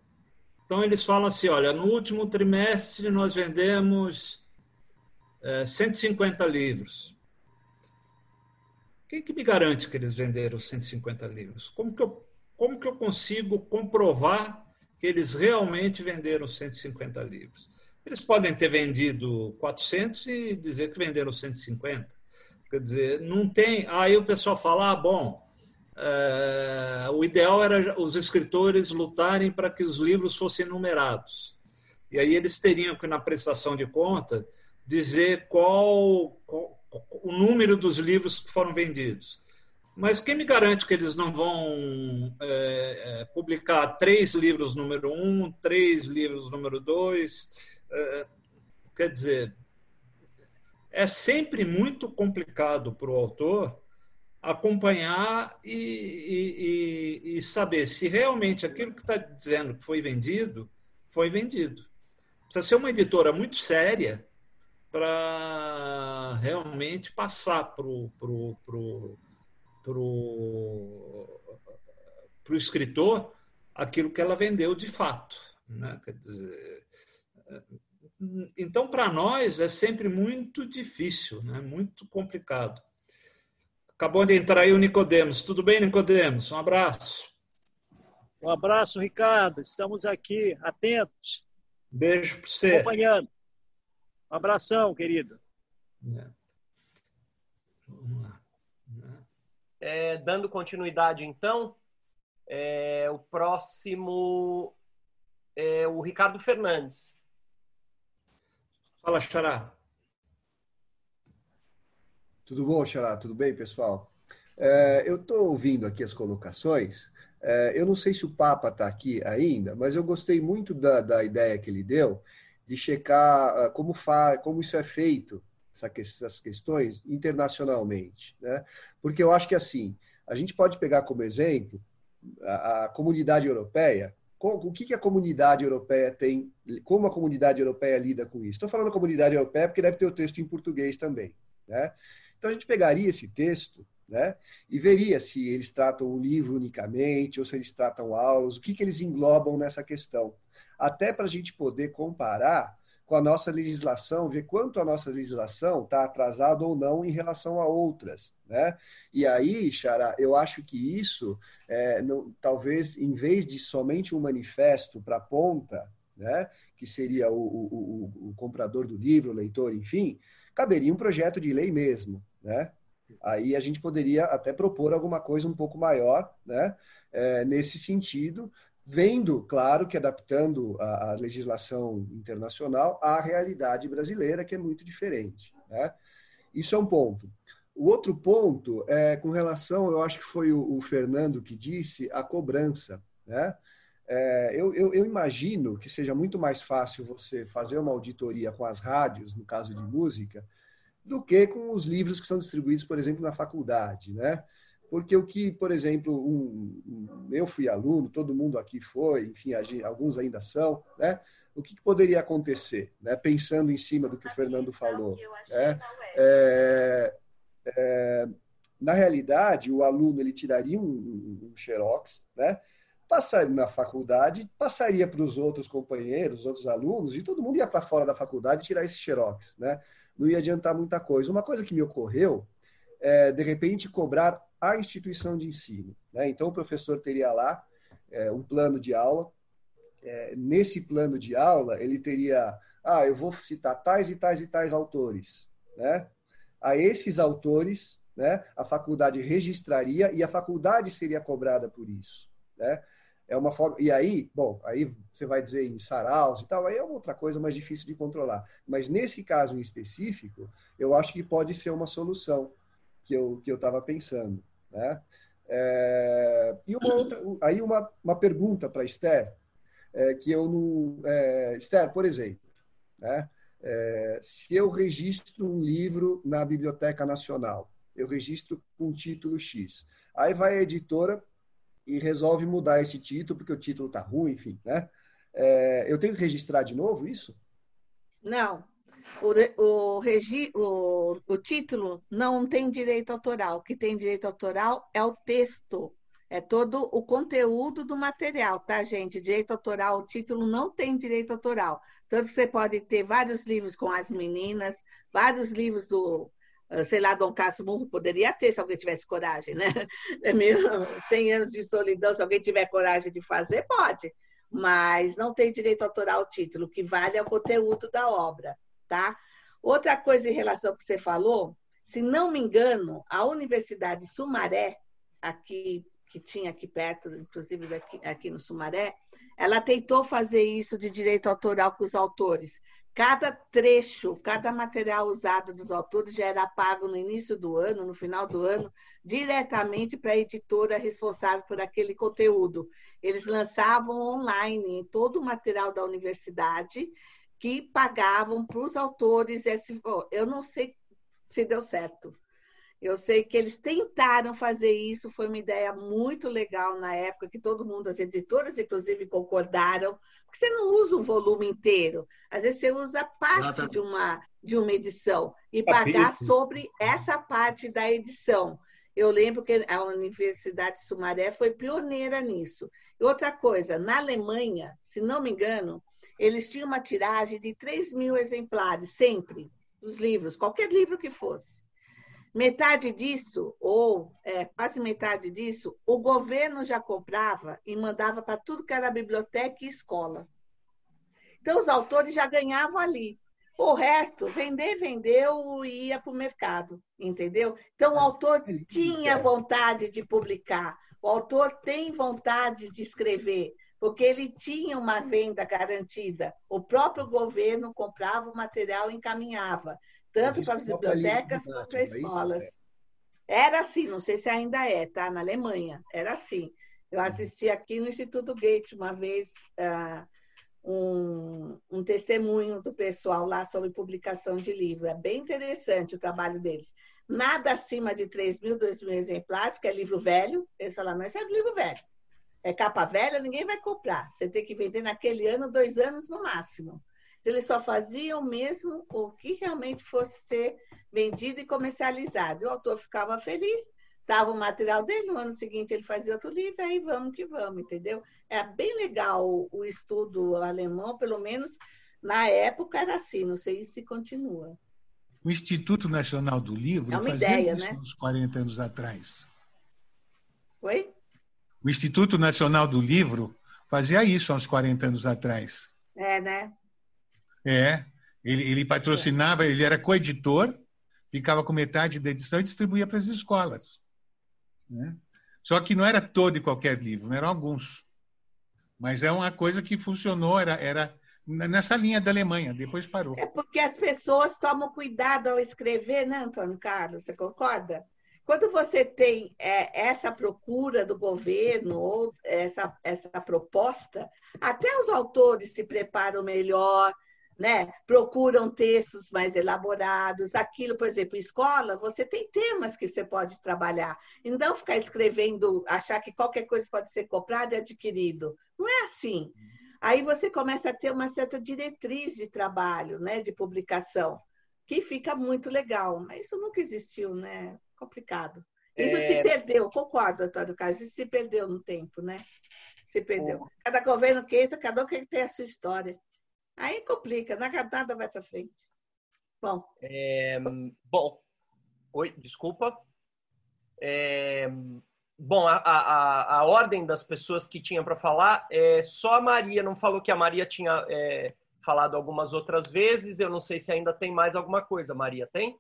Então, eles falam assim: olha, no último trimestre nós vendemos é, 150 livros. Quem que me garante que eles venderam 150 livros? Como que eu, como que eu consigo comprovar que eles realmente venderam 150 livros. Eles podem ter vendido 400 e dizer que venderam 150. Quer dizer, não tem. Aí o pessoal fala: ah, bom, é, o ideal era os escritores lutarem para que os livros fossem numerados. E aí eles teriam que, na prestação de conta, dizer qual, qual o número dos livros que foram vendidos. Mas quem me garante que eles não vão é, publicar três livros número um, três livros número dois? É, quer dizer, é sempre muito complicado para o autor acompanhar e, e, e, saber se realmente aquilo que está dizendo que foi vendido foi vendido. Precisa ser uma editora muito séria para realmente passar para o para o escritor aquilo que ela vendeu de fato. Né? Quer dizer, então, para nós, é sempre muito difícil, né? muito complicado. Acabou de entrar aí o Nicodemos. Tudo bem, Nicodemos? Um abraço. Um abraço, Ricardo. Estamos aqui, atentos. Beijo para você. Acompanhando. Um abração, querido. É. Vamos lá. É, dando continuidade, então, é, o próximo é o Ricardo Fernandes. Fala, Xará. Tudo bom, Xará? Tudo bem, pessoal? É, eu estou ouvindo aqui as colocações. É, eu não sei se o Papa está aqui ainda, mas eu gostei muito da, da ideia que ele deu de checar uh, como, fa como isso é feito essas questões internacionalmente, né? Porque eu acho que assim a gente pode pegar como exemplo a, a comunidade europeia o que, a comunidade europeia tem, como a comunidade europeia lida com isso. Estou falando da comunidade europeia porque deve ter o texto em português também. Né? Então a gente pegaria esse texto né, e veria se eles tratam o livro unicamente ou se eles tratam aulas, o que, que eles englobam nessa questão. Até para a gente poder comparar com a nossa legislação, ver quanto a nossa legislação está atrasada ou não em relação a outras. Né? E aí, Xará, eu acho que isso, é, não, talvez, em vez de somente um manifesto para a ponta, né, que seria o, o, o, o, comprador do livro, o leitor, enfim, caberia um projeto de lei mesmo. Né? Aí a gente poderia até propor alguma coisa um pouco maior né, é, nesse sentido, vendo, claro, que adaptando a, a, legislação internacional à realidade brasileira, que é muito diferente. Né? Isso é um ponto. O outro ponto é com relação, eu acho que foi o, o Fernando que disse, a cobrança. Né? É, eu, eu, eu, imagino que seja muito mais fácil você fazer uma auditoria com as rádios, no caso de música, do que com os livros que são distribuídos, por exemplo, na faculdade. Né? porque o que, por exemplo, um, um, eu fui aluno, todo mundo aqui foi, enfim, alguns ainda são, né? O que, que poderia acontecer, né? Pensando em cima do que o Fernando falou, né? É, é, na realidade, o aluno ele tiraria um, um xerox, né? passaria na faculdade, passaria para os outros companheiros, os outros alunos, e todo mundo ia para fora da faculdade tirar esse xerox, né? Não ia adiantar muita coisa. Uma coisa que me ocorreu é, de repente, cobrar a instituição de ensino. Né? Então, o professor teria lá é, um plano de aula. É, nesse plano de aula, ele teria, ah, eu vou citar tais e tais e tais autores. Né? A esses autores, né, a faculdade registraria e a faculdade seria cobrada por isso. Né? É uma forma. E aí, bom, aí você vai dizer em saraus e tal, aí é outra coisa mais difícil de controlar. Mas nesse caso em específico, eu acho que pode ser uma solução que eu que eu estava pensando, né? É, e uma outra, aí uma, uma pergunta para Esther, é, que eu não, é, Esther, por exemplo, né? É, se eu registro um livro na Biblioteca Nacional, eu registro com título X, aí vai a editora e resolve mudar esse título porque o título está ruim, enfim, né? É, eu tenho que registrar de novo isso? Não, o, o, regi, o, o título não tem direito autoral. O que tem direito autoral é o texto, é todo o conteúdo do material, tá, gente? Direito autoral, o título não tem direito autoral. Tanto que você pode ter vários livros com as meninas, vários livros do, sei lá, Dom Casmurro poderia ter, se alguém tivesse coragem, né? É mesmo, 100 [LAUGHS] anos de solidão, se alguém tiver coragem de fazer, pode. Mas não tem direito autoral o título, o que vale é o conteúdo da obra tá? Outra coisa em relação ao que você falou, se não me engano, a Universidade Sumaré, aqui que tinha aqui perto, inclusive daqui, aqui no Sumaré, ela tentou fazer isso de direito autoral com os autores. Cada trecho, cada material usado dos autores já era pago no início do ano, no final do ano, diretamente para a editora responsável por aquele conteúdo. Eles lançavam online todo o material da universidade que pagavam para os autores esse. Eu não sei se deu certo. Eu sei que eles tentaram fazer isso, foi uma ideia muito legal na época, que todo mundo, as editoras, inclusive, concordaram, porque você não usa um volume inteiro, às vezes você usa parte de uma, de uma edição e pagar sobre essa parte da edição. Eu lembro que a Universidade de Sumaré foi pioneira nisso. E outra coisa, na Alemanha, se não me engano, eles tinham uma tiragem de 3 mil exemplares, sempre, dos livros, qualquer livro que fosse. Metade disso, ou é, quase metade disso, o governo já comprava e mandava para tudo que era biblioteca e escola. Então, os autores já ganhavam ali. O resto, vender, vendeu e ia para o mercado, entendeu? Então, o autor tinha vontade de publicar, o autor tem vontade de escrever, porque ele tinha uma venda garantida. O próprio governo comprava o material e encaminhava, tanto para as bibliotecas quanto para as escolas. Era assim, não sei se ainda é, tá? Na Alemanha, era assim. Eu assisti aqui no Instituto Goethe uma vez uh, um, um testemunho do pessoal lá sobre publicação de livro. É bem interessante o trabalho deles. Nada acima de 3 mil, 2 mil exemplares, porque é livro velho. Eles falaram, mas é livro velho é capa velha, ninguém vai comprar. Você tem que vender naquele ano, dois anos no máximo. Eles só faziam mesmo o que realmente fosse ser vendido e comercializado. O autor ficava feliz, dava o material dele, no ano seguinte ele fazia outro livro, aí vamos que vamos, entendeu? É bem legal o estudo alemão, pelo menos na época era assim, não sei se continua. O Instituto Nacional do Livro é uma fazia ideia, isso né? uns 40 anos atrás. Oi? O Instituto Nacional do Livro fazia isso há uns 40 anos atrás. É, né? É, ele, ele patrocinava, ele era coeditor, ficava com metade da edição e distribuía para as escolas. Né? Só que não era todo e qualquer livro, eram alguns. Mas é uma coisa que funcionou, era, era nessa linha da Alemanha, depois parou. É porque as pessoas tomam cuidado ao escrever, né, Antônio Carlos? Você concorda? Quando você tem é, essa procura do governo ou essa, essa proposta, até os autores se preparam melhor, né? procuram textos mais elaborados. Aquilo, por exemplo, escola, você tem temas que você pode trabalhar. E não ficar escrevendo, achar que qualquer coisa pode ser comprado e adquirido. Não é assim. Aí você começa a ter uma certa diretriz de trabalho, né? de publicação, que fica muito legal. Mas isso nunca existiu, né? Complicado. Isso é... se perdeu, concordo, Antônio Carlos, isso se perdeu no tempo, né? Se perdeu. Cada governo que entra, cada um que tem a sua história. Aí complica, nada vai para frente. Bom. É, bom. Oi, desculpa. É, bom, a, a, a ordem das pessoas que tinha para falar, é, só a Maria não falou que a Maria tinha é, falado algumas outras vezes. Eu não sei se ainda tem mais alguma coisa. Maria, tem?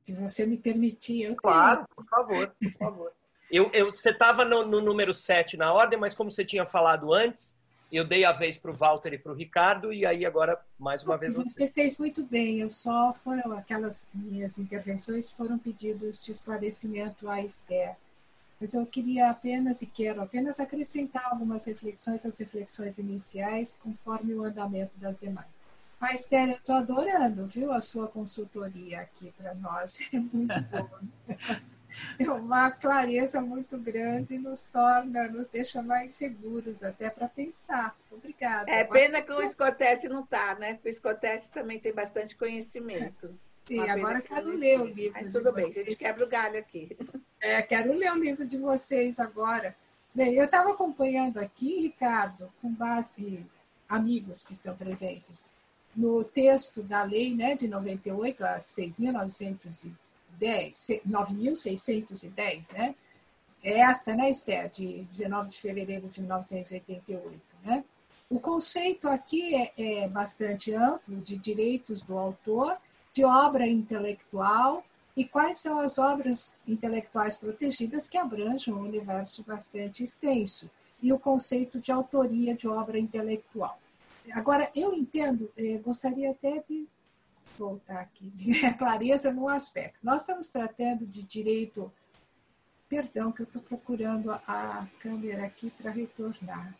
Se você me permitir, eu tenho. Claro, por favor, por favor. Eu, eu, você estava no, no número 7 na ordem, mas como você tinha falado antes, eu dei a vez para o Walter e para o Ricardo, e aí agora, mais uma vez, você. Fez muito bem, eu só foram, aquelas minhas intervenções foram pedidos de esclarecimento à Esther. Mas eu queria apenas, e quero apenas acrescentar algumas reflexões às reflexões iniciais, conforme o andamento das demais. A Esther, eu estou adorando, viu, a sua consultoria aqui para nós. [LAUGHS] É muito boa. [LAUGHS] É uma clareza muito grande, nos torna, nos deixa mais seguros até para pensar. Obrigada. É pena que o Escotesse não está, né? O Escotesse também tem bastante conhecimento. Sim, agora quero ler o livro. Mas tudo bem, vocês. a gente quebra o galho aqui. É, quero ler o livro de vocês agora. Bem, eu estava acompanhando aqui, Ricardo, com base amigos que estão presentes, no texto da lei né, de 98 a 6.910, 9.610, né? É esta, né, Esther, de 19 de fevereiro de 1988, né? O conceito aqui é, é bastante amplo de direitos do autor, de obra intelectual e quais são as obras intelectuais protegidas que abrangem um universo bastante extenso e o conceito de autoria de obra intelectual. Agora, eu entendo, eh, gostaria até de voltar aqui, de clareza num aspecto. Nós estamos tratando de direito. Perdão, que eu estou procurando a câmera aqui para retornar.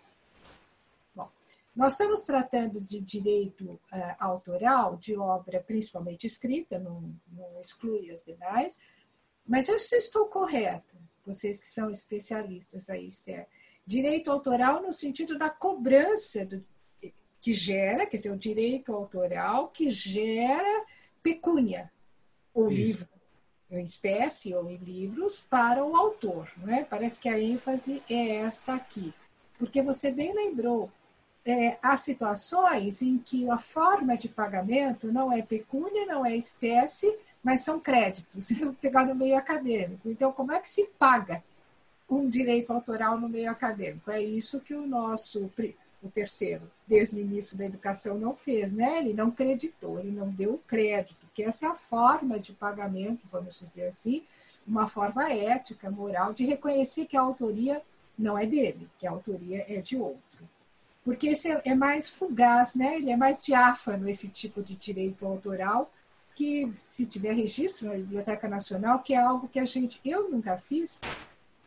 Bom, nós estamos tratando de direito uh, autoral, de obra principalmente escrita, não, não exclui as demais, mas eu estou correta, vocês que são especialistas aí, Esther. Direito autoral no sentido da cobrança do, que gera, quer dizer, o direito autoral que gera pecúnia, o Isso. livro em espécie ou em livros para o autor. Não é? Parece que a ênfase é esta aqui. Porque você bem lembrou, é, há situações em que a forma de pagamento não é pecúnia, não é espécie, mas são créditos. [LAUGHS] Pegar no meio acadêmico. Então, como é que se paga um direito autoral no meio acadêmico? É isso que o nosso o terceiro, desministro da Educação, não fez, né? Ele não creditou, ele não deu crédito, que essa é a forma de pagamento, vamos dizer assim, uma forma ética, moral, de reconhecer que a autoria não é dele, que a autoria é de outro. Porque esse é mais fugaz, né? Ele é mais diáfano, esse tipo de direito autoral, que se tiver registro na Biblioteca Nacional, que é algo que a gente, eu nunca fiz,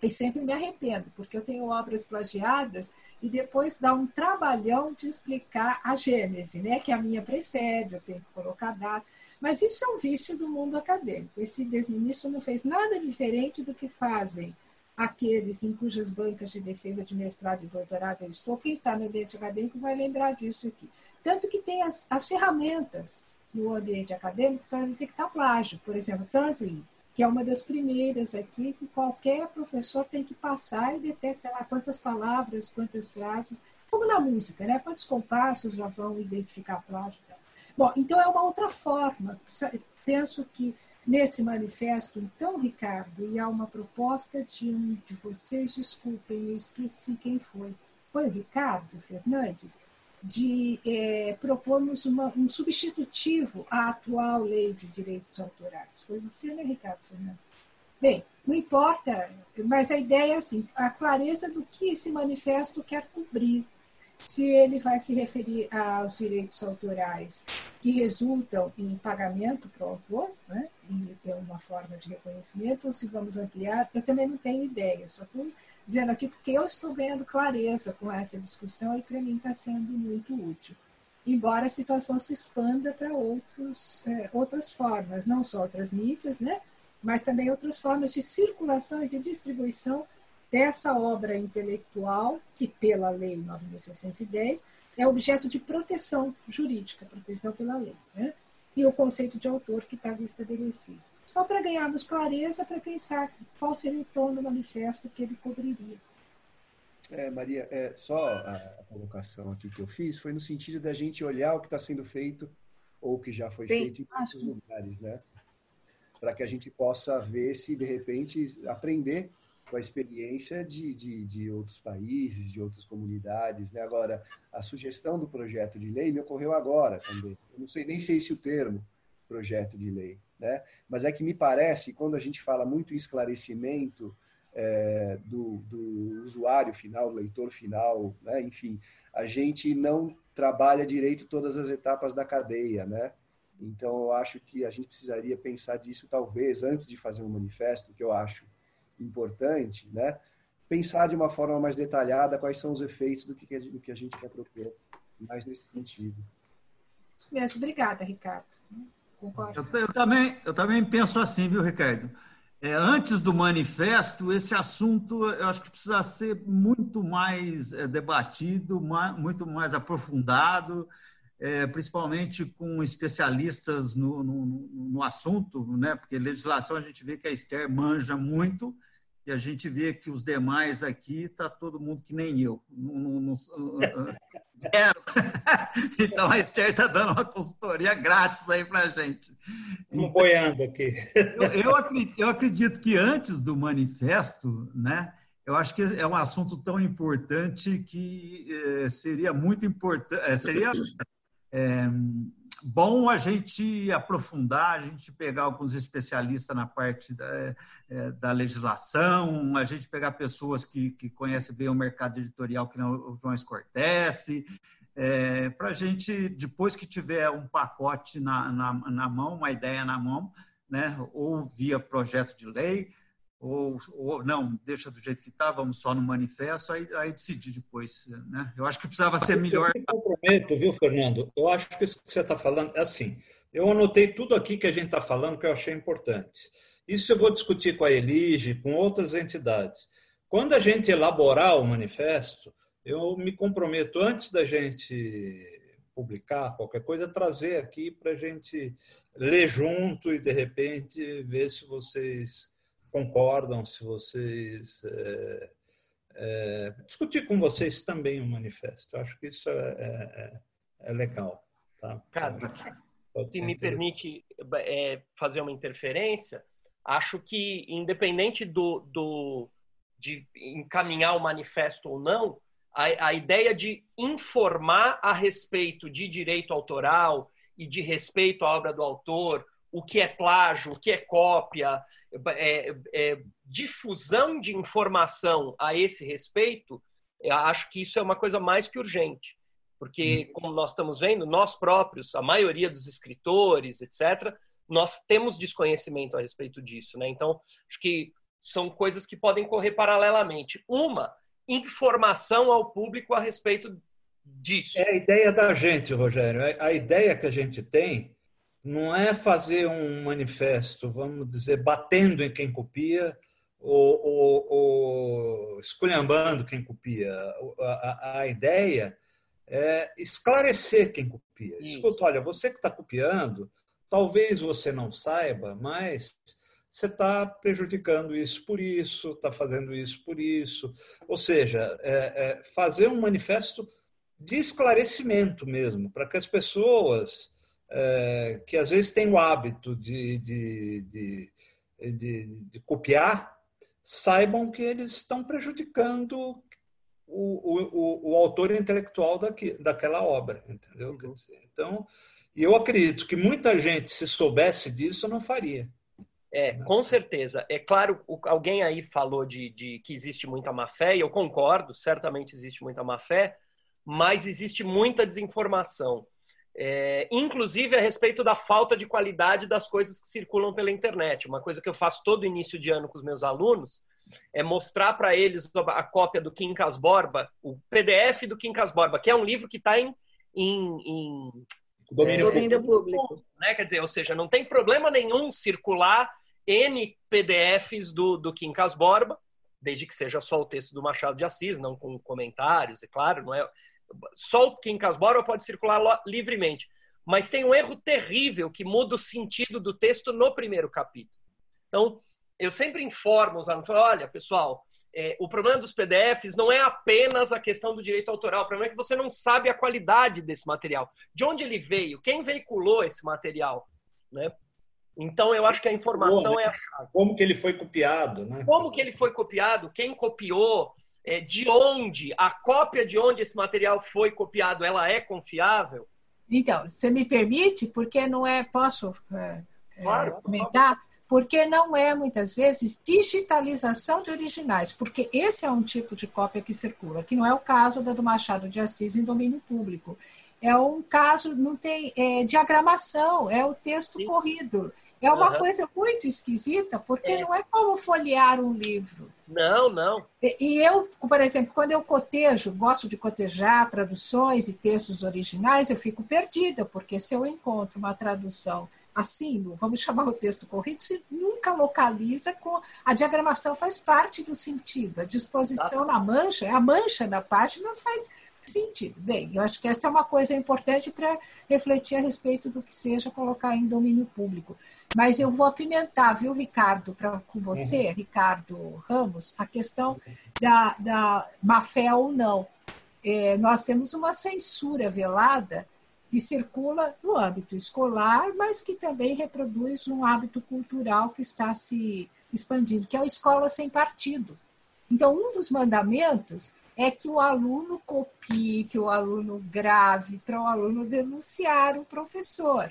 e sempre me arrependo, porque eu tenho obras plagiadas e depois dá um trabalhão de explicar a gênese, né? que a minha precede, eu tenho que colocar data. Mas isso é um vício do mundo acadêmico. Esse desministro não fez nada diferente do que fazem aqueles em cujas bancas de defesa de mestrado e doutorado eu estou. Quem está no ambiente acadêmico vai lembrar disso aqui. Tanto que tem as, as ferramentas no ambiente acadêmico para detectar plágio. Por exemplo, Turving, que é uma das primeiras aqui que qualquer professor tem que passar e detectar quantas palavras, quantas frases, como na música, né? Quantos compassos já vão identificar plágio. Bom, então é uma outra forma. Penso que nesse manifesto, então, Ricardo, e há uma proposta de um de vocês, desculpem, eu esqueci quem foi. Foi o Ricardo Fernandes? De é, propormos uma, um substitutivo à atual lei de direitos autorais. Foi você, né, Ricardo Fernandes? Bem, não importa, mas a ideia é assim, a clareza do que esse manifesto quer cobrir. Se ele vai se referir aos direitos autorais que resultam em pagamento para o autor, né, e ter uma forma de reconhecimento, ou se vamos ampliar, eu também não tenho ideia, só estou dizendo aqui porque eu estou ganhando clareza com essa discussão e para mim está sendo muito útil. Embora a situação se expanda para outros, é, outras formas, não só outras mídias, né, mas também outras formas de circulação e de distribuição dessa obra intelectual, que pela Lei 9.610 é objeto de proteção jurídica, proteção pela lei, né? e o conceito de autor que está estabelecido só para ganharmos clareza para pensar qual seria o tom do manifesto que ele cobriria. É, Maria, é, só a, a colocação aqui que eu fiz foi no sentido da gente olhar o que está sendo feito ou o que já foi Sim, feito em outros lugares, né? Para que a gente possa ver se, de repente, aprender com a experiência de, de, de, outros países, de outras comunidades. Né? Agora, a sugestão do projeto de lei me ocorreu agora também. Eu não sei nem sei se o termo projeto de lei. Né? Mas é que me parece, quando a gente fala muito em esclarecimento é, do, do, usuário final, do leitor final, né? enfim, a gente não trabalha direito todas as etapas da cadeia, né? Então, eu acho que a gente precisaria pensar disso, talvez, antes de fazer um manifesto, que eu acho importante, né? Pensar de uma forma mais detalhada quais são os efeitos do que, do que a gente quer propor, mais nesse sentido. Isso mesmo. Obrigada, Ricardo. Eu, eu, também, eu também penso assim, viu, Ricardo? É, antes do manifesto, esse assunto eu acho que precisa ser muito mais é, debatido, mais, muito mais aprofundado, é, principalmente com especialistas no, no, no, assunto, né? porque legislação a gente vê que a Esther manja muito, e a gente vê que os demais aqui está todo mundo que nem eu. zero. [LAUGHS] então a Esther está dando uma consultoria grátis aí para a gente. Um boiando aqui. Eu, eu, acredito, eu acredito que antes do manifesto, né? Eu acho que é um assunto tão importante que eh, seria muito importante, eh, seria eh, bom a gente aprofundar, a gente pegar alguns especialistas na parte da, é, da legislação, a gente pegar pessoas que, que conhecem bem o mercado editorial, que não o João Escortece, é, para a gente, depois que tiver um pacote na, na, na mão, uma ideia na mão, né, ou via projeto de lei, ou, ou não, deixa do jeito que está, vamos só no manifesto, aí, aí decidir depois. Né? Eu acho que precisava ser melhor. Eu me comprometo, viu, Fernando? Eu acho que isso que você está falando é assim. Eu anotei tudo aqui que a gente está falando que eu achei importante. Isso eu vou discutir com a Elige, com outras entidades. Quando a gente elaborar o manifesto, eu me comprometo, antes da gente publicar qualquer coisa, trazer aqui para a gente ler junto e, de repente, ver se vocês concordam, se vocês. É, é, discutir com vocês também o manifesto. acho que isso é, é, é legal. Tá? Carlos, se me permite é, fazer uma interferência, acho que, independente do, do, de encaminhar o manifesto ou não, a, a ideia de informar a respeito de direito autoral e de respeito à obra do autor, o que é plágio, o que é cópia, é, é, difusão de informação a esse respeito, acho que isso é uma coisa mais que urgente. Porque, uhum. como nós estamos vendo, nós próprios, a maioria dos escritores, etc., nós temos desconhecimento a respeito disso. Né? Então, acho que são coisas que podem correr paralelamente. Uma, informação ao público a respeito disso. É a ideia da gente, Rogério. A ideia que a gente tem não é fazer um manifesto, vamos dizer, batendo em quem copia ou, ou, ou esculhambando quem copia. A, a, ideia é esclarecer quem copia. Escuta, olha, você que está copiando, talvez você não saiba, mas você está prejudicando isso por isso, está fazendo isso por isso. Ou seja, é, é fazer um manifesto de esclarecimento mesmo, para que as pessoas é, que às vezes têm o hábito de, de, de, de, de copiar saibam que eles estão prejudicando o, o, o autor intelectual daqui, daquela obra, entendeu? Uhum. Então, eu acredito que muita gente, se soubesse disso, não faria. É, com certeza. É claro, alguém aí falou de, de, que existe muita má fé, e eu concordo, certamente existe muita má fé, mas existe muita desinformação. É, inclusive a respeito da falta de qualidade das coisas que circulam pela internet. Uma coisa que eu faço todo início de ano com os meus alunos é mostrar para eles a cópia do Quincas Borba, o PDF do Quincas Borba, que é um livro que está em, em, em domínio, é, público. Né? Quer dizer, ou seja, não tem problema nenhum circular N PDFs do, do Quincas Borba, desde que seja só o texto do Machado de Assis, não com comentários, é claro, não é só o Quincas Borba pode circular livremente. Mas tem um erro terrível que muda o sentido do texto no primeiro capítulo. Então, eu sempre informo os alunos, olha, pessoal, é, o problema dos PDFs não é apenas a questão do direito autoral, o problema é que você não sabe a qualidade desse material, de onde ele veio, quem veiculou esse material, né? Então, eu acho que a informação né? é a chave. Como que ele foi copiado, né? Como que ele foi copiado, quem copiou, é, de onde, a cópia de onde esse material foi copiado, ela é confiável? Então, você me permite, porque não é, posso é, é claro, comentar? Porque não é, muitas vezes, digitalização de originais, porque esse é um tipo de cópia que circula, que não é o caso da do Machado de Assis em domínio público. É um caso, não tem é, diagramação, é o texto Sim. corrido. É uma uhum. coisa muito esquisita, porque é. não é como folhear um livro. Não, não. E eu, por exemplo, quando eu cotejo, gosto de cotejar traduções e textos originais, eu fico perdida, porque se eu encontro uma tradução assim, vamos chamar o texto corrido, se nunca localiza com. A diagramação faz parte do sentido, a disposição tá. na mancha, a mancha da página faz sentido. Bem, eu acho que essa é uma coisa importante para refletir a respeito do que seja colocar em domínio público. Mas eu vou apimentar, viu, Ricardo, pra, com você, uhum. Ricardo Ramos, a questão da, da má fé ou não. É, nós temos uma censura velada que circula no âmbito escolar, mas que também reproduz um hábito cultural que está se expandindo, que é a escola sem partido. Então, um dos mandamentos é que o aluno copie, que o aluno grave, para o aluno denunciar o professor,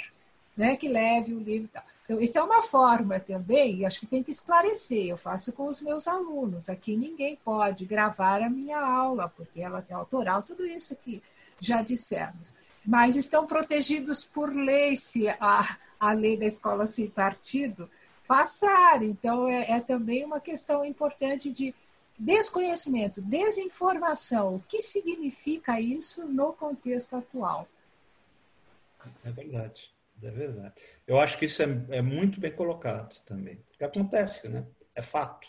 né, que leve o livro e tal. Então, isso é uma forma também, acho que tem que esclarecer. Eu faço com os meus alunos. Aqui ninguém pode gravar a minha aula, porque ela tem autoral, tudo isso que já dissemos. Mas estão protegidos por lei, se a, a lei da escola sem partido passar. Então, é, é também uma questão importante de desconhecimento, desinformação. O que significa isso no contexto atual? É verdade. É verdade. Eu acho que isso é, é muito bem colocado também. Porque acontece, né? É fato.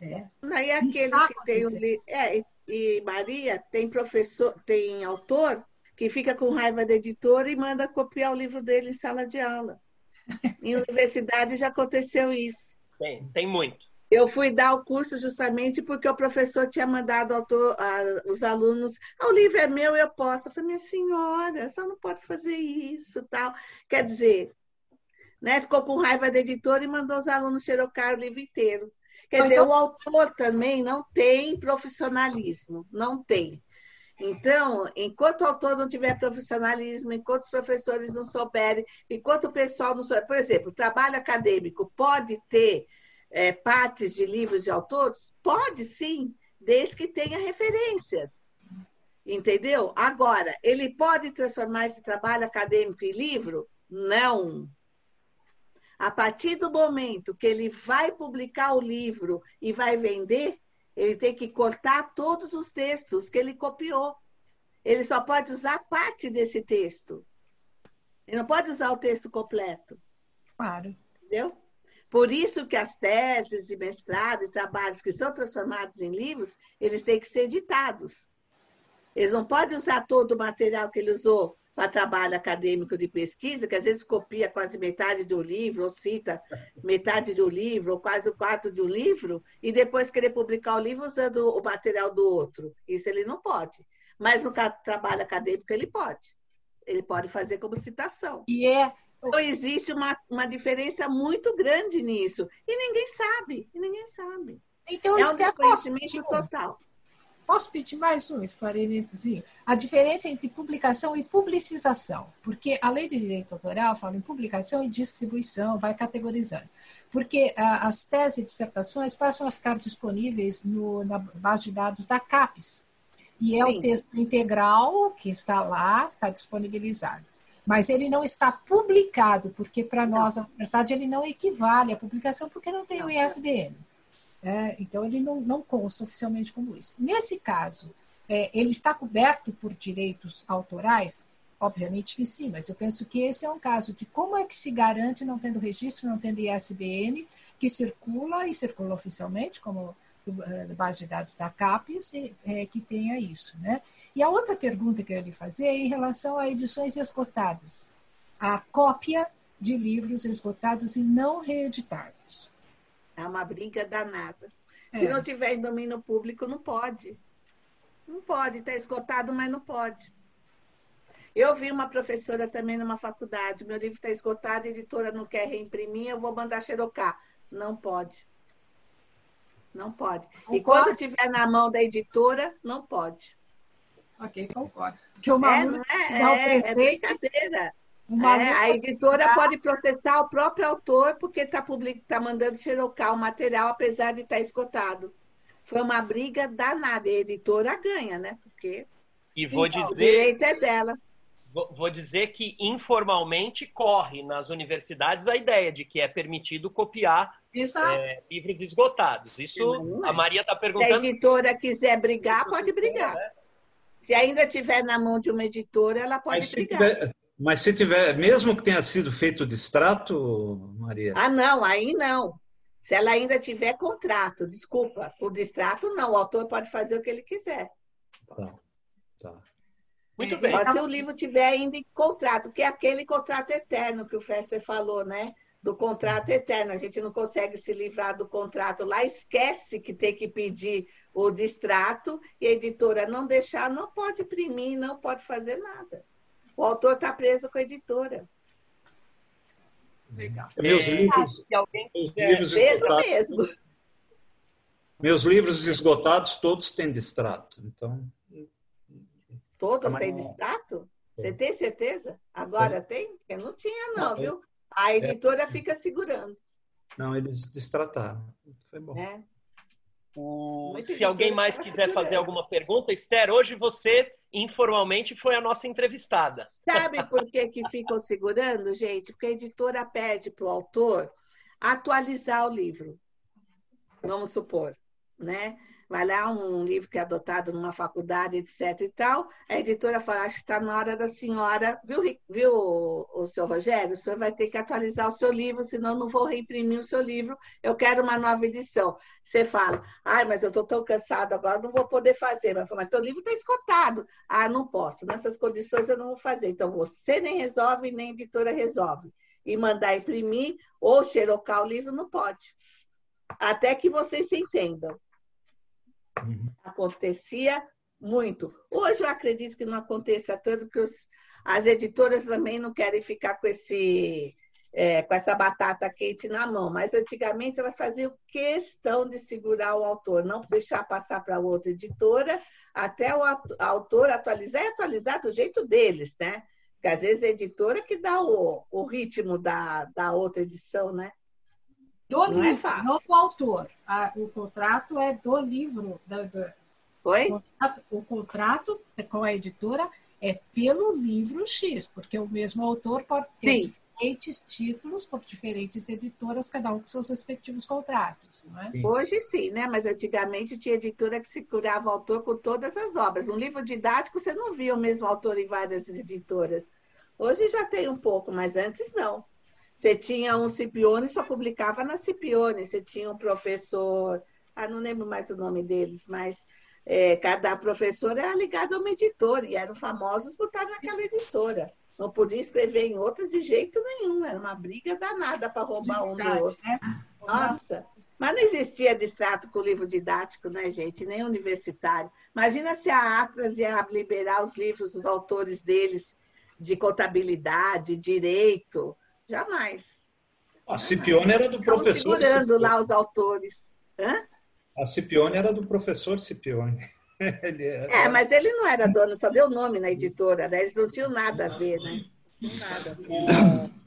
Né? É. E aquele que tem um, é, e Maria tem professor, tem autor que fica com raiva da editora e manda copiar o livro dele em sala de aula. Em [LAUGHS] universidade já aconteceu isso. Tem, tem muito. Eu fui dar o curso justamente porque o professor tinha mandado autor, a, os alunos, ah, o livro é meu, eu posso. Eu falei, minha senhora, só não pode fazer isso, tal. Quer dizer, né, ficou com raiva da editora e mandou os alunos xerocar o livro inteiro. Quer dizer, então... o autor também não tem profissionalismo, não tem. Então, enquanto o autor não tiver profissionalismo, enquanto os professores não souberem, enquanto o pessoal não souber, por exemplo, o trabalho acadêmico pode ter é, partes de livros de autores? Pode sim, desde que tenha referências. Entendeu? Agora, ele pode transformar esse trabalho acadêmico em livro? Não. A partir do momento que ele vai publicar o livro e vai vender, ele tem que cortar todos os textos que ele copiou. Ele só pode usar parte desse texto. Ele não pode usar o texto completo. Claro. Entendeu? Por isso que as teses e mestrado e trabalhos que são transformados em livros, eles têm que ser editados. Eles não podem usar todo o material que ele usou para trabalho acadêmico de pesquisa, que às vezes copia quase metade do livro, ou cita metade do livro, ou quase o quarto do livro, e depois querer publicar o livro usando o material do outro. Isso ele não pode. Mas no trabalho acadêmico ele pode. Ele pode fazer como citação. E é. Então existe uma, uma diferença muito grande nisso. E ninguém sabe. E ninguém sabe. Então, é um desconhecimento total. Posso pedir mais um esclarecimentozinho? A diferença entre publicação e publicização. Porque a lei de direito autoral fala em publicação e distribuição, vai categorizando. Porque ah, as teses e dissertações passam a ficar disponíveis no, na base de dados da CAPES. E é Sim. o texto integral que está lá, está disponibilizado. Mas ele não está publicado, porque para nós, a universidade, ele não equivale à publicação, porque não tem o ISBN. É, então, ele não, não consta oficialmente como isso. Nesse caso, é, ele está coberto por direitos autorais? Obviamente que sim, mas eu penso que esse é um caso de como é que se garante, não tendo registro, não tendo ISBN, que circula e circula oficialmente, como base de dados da CAPES, é, que tenha isso. Né? E a outra pergunta que eu ia lhe fazer é em relação a edições esgotadas. A cópia de livros esgotados e não reeditados. É uma briga danada. É. Se não tiver em domínio público, não pode. Não pode, está esgotado, mas não pode. Eu vi uma professora também numa faculdade, meu livro está esgotado, a editora não quer reimprimir, eu vou mandar xerocar. Não pode. Não pode. Concordo. E quando estiver na mão da editora, não pode. Ok, concordo. Porque uma é, não é, dá o é, é presente, é brincadeira. É, a editora pode processar o próprio autor porque está tá mandando xerocar o material, apesar de estar tá esgotado. Foi uma briga danada. E a editora ganha, né? Porque e vou então, dizer, o direito é dela. Vou, vou dizer que informalmente corre nas universidades a ideia de que é permitido copiar é, livros esgotados. Isso a Maria está perguntando. Se a editora quiser brigar, pode brigar. Né? Se ainda tiver na mão de uma editora, ela pode Mas brigar. Tiver, mas se tiver, mesmo que tenha sido feito distrato, Maria? Ah, não, aí não. Se ela ainda tiver contrato, desculpa, o distrato não, o autor pode fazer o que ele quiser. Tá, tá. Muito bem. Mas se o livro tiver ainda em contrato, que é aquele contrato eterno que o Fester falou, né? Do contrato eterno. A gente não consegue se livrar do contrato lá, esquece que tem que pedir o distrato e a editora não deixar, não pode imprimir, não pode fazer nada. O autor está preso com a editora. Legal. Meus livros, meus livros esgotados, mesmo. Meus livros esgotados todos têm distrato, então. Todos têm distrato? Você tem certeza? Agora é. tem? Eu não tinha, não, não viu? A é. editora é. fica segurando. Não, eles distrataram. Foi bom. É. O... Se alguém mais quiser fazer alguma pergunta, Esther, hoje você informalmente foi a nossa entrevistada. Sabe [LAUGHS] por que, que ficam segurando, gente? Porque a editora pede para o autor atualizar o livro. Vamos supor, né? Vai lá um livro que é adotado numa faculdade, etc e tal, a editora fala, acho que está na hora da senhora, viu, viu o, o senhor Rogério? O senhor vai ter que atualizar o seu livro, senão não vou reimprimir o seu livro, eu quero uma nova edição. Você fala, ai, mas eu estou tão cansado agora, não vou poder fazer. Mas, mas teu livro está escotado. Ah, não posso, nessas condições eu não vou fazer. Então, você nem resolve, nem a editora resolve. E mandar imprimir ou xerocar o livro não pode. Até que vocês se entendam. Uhum. Acontecia muito. Hoje eu acredito que não aconteça tanto, porque os, as editoras também não querem ficar com esse é, com essa batata quente na mão, mas antigamente elas faziam questão de segurar o autor, não deixar passar para outra editora, até o autor atualizar e atualizar do jeito deles, né? Porque às vezes a editora que dá o, o ritmo da, da outra edição, né? Do não é livro, é não do autor. o contrato é do livro. Do, do, Oi? O contrato, o contrato com a editora é pelo livro X, porque o mesmo autor pode ter Sim. diferentes títulos por diferentes editoras, cada um com seus respectivos contratos, não é? Hoje sim, né? Mas antigamente tinha editora que segurava o autor com todas as obras. No livro didático você não via o mesmo autor em várias editoras. Hoje já tem um pouco, mas antes não. Você tinha um Cipione, só publicava na Cipione. Você tinha um professor, ah, não lembro mais o nome deles, mas é, cada professor era ligado a uma editora e eram famosos por estar naquela editora. Não podia escrever em outras de jeito nenhum. Era uma briga danada para roubar um do outro. Né? Nossa, mas não existia distrato com livro didático, né, gente? Nem universitário. Imagina se a Atlas ia liberar os livros dos autores deles de contabilidade, direito. Jamais. A Cipione era do Estamos professor. segurando lá os autores. Hã? A Cipione era do professor Cipione. [LAUGHS] Era... É, mas ele não era dono, só deu nome na editora, né? Eles não tinham nada a ver, né? Nada.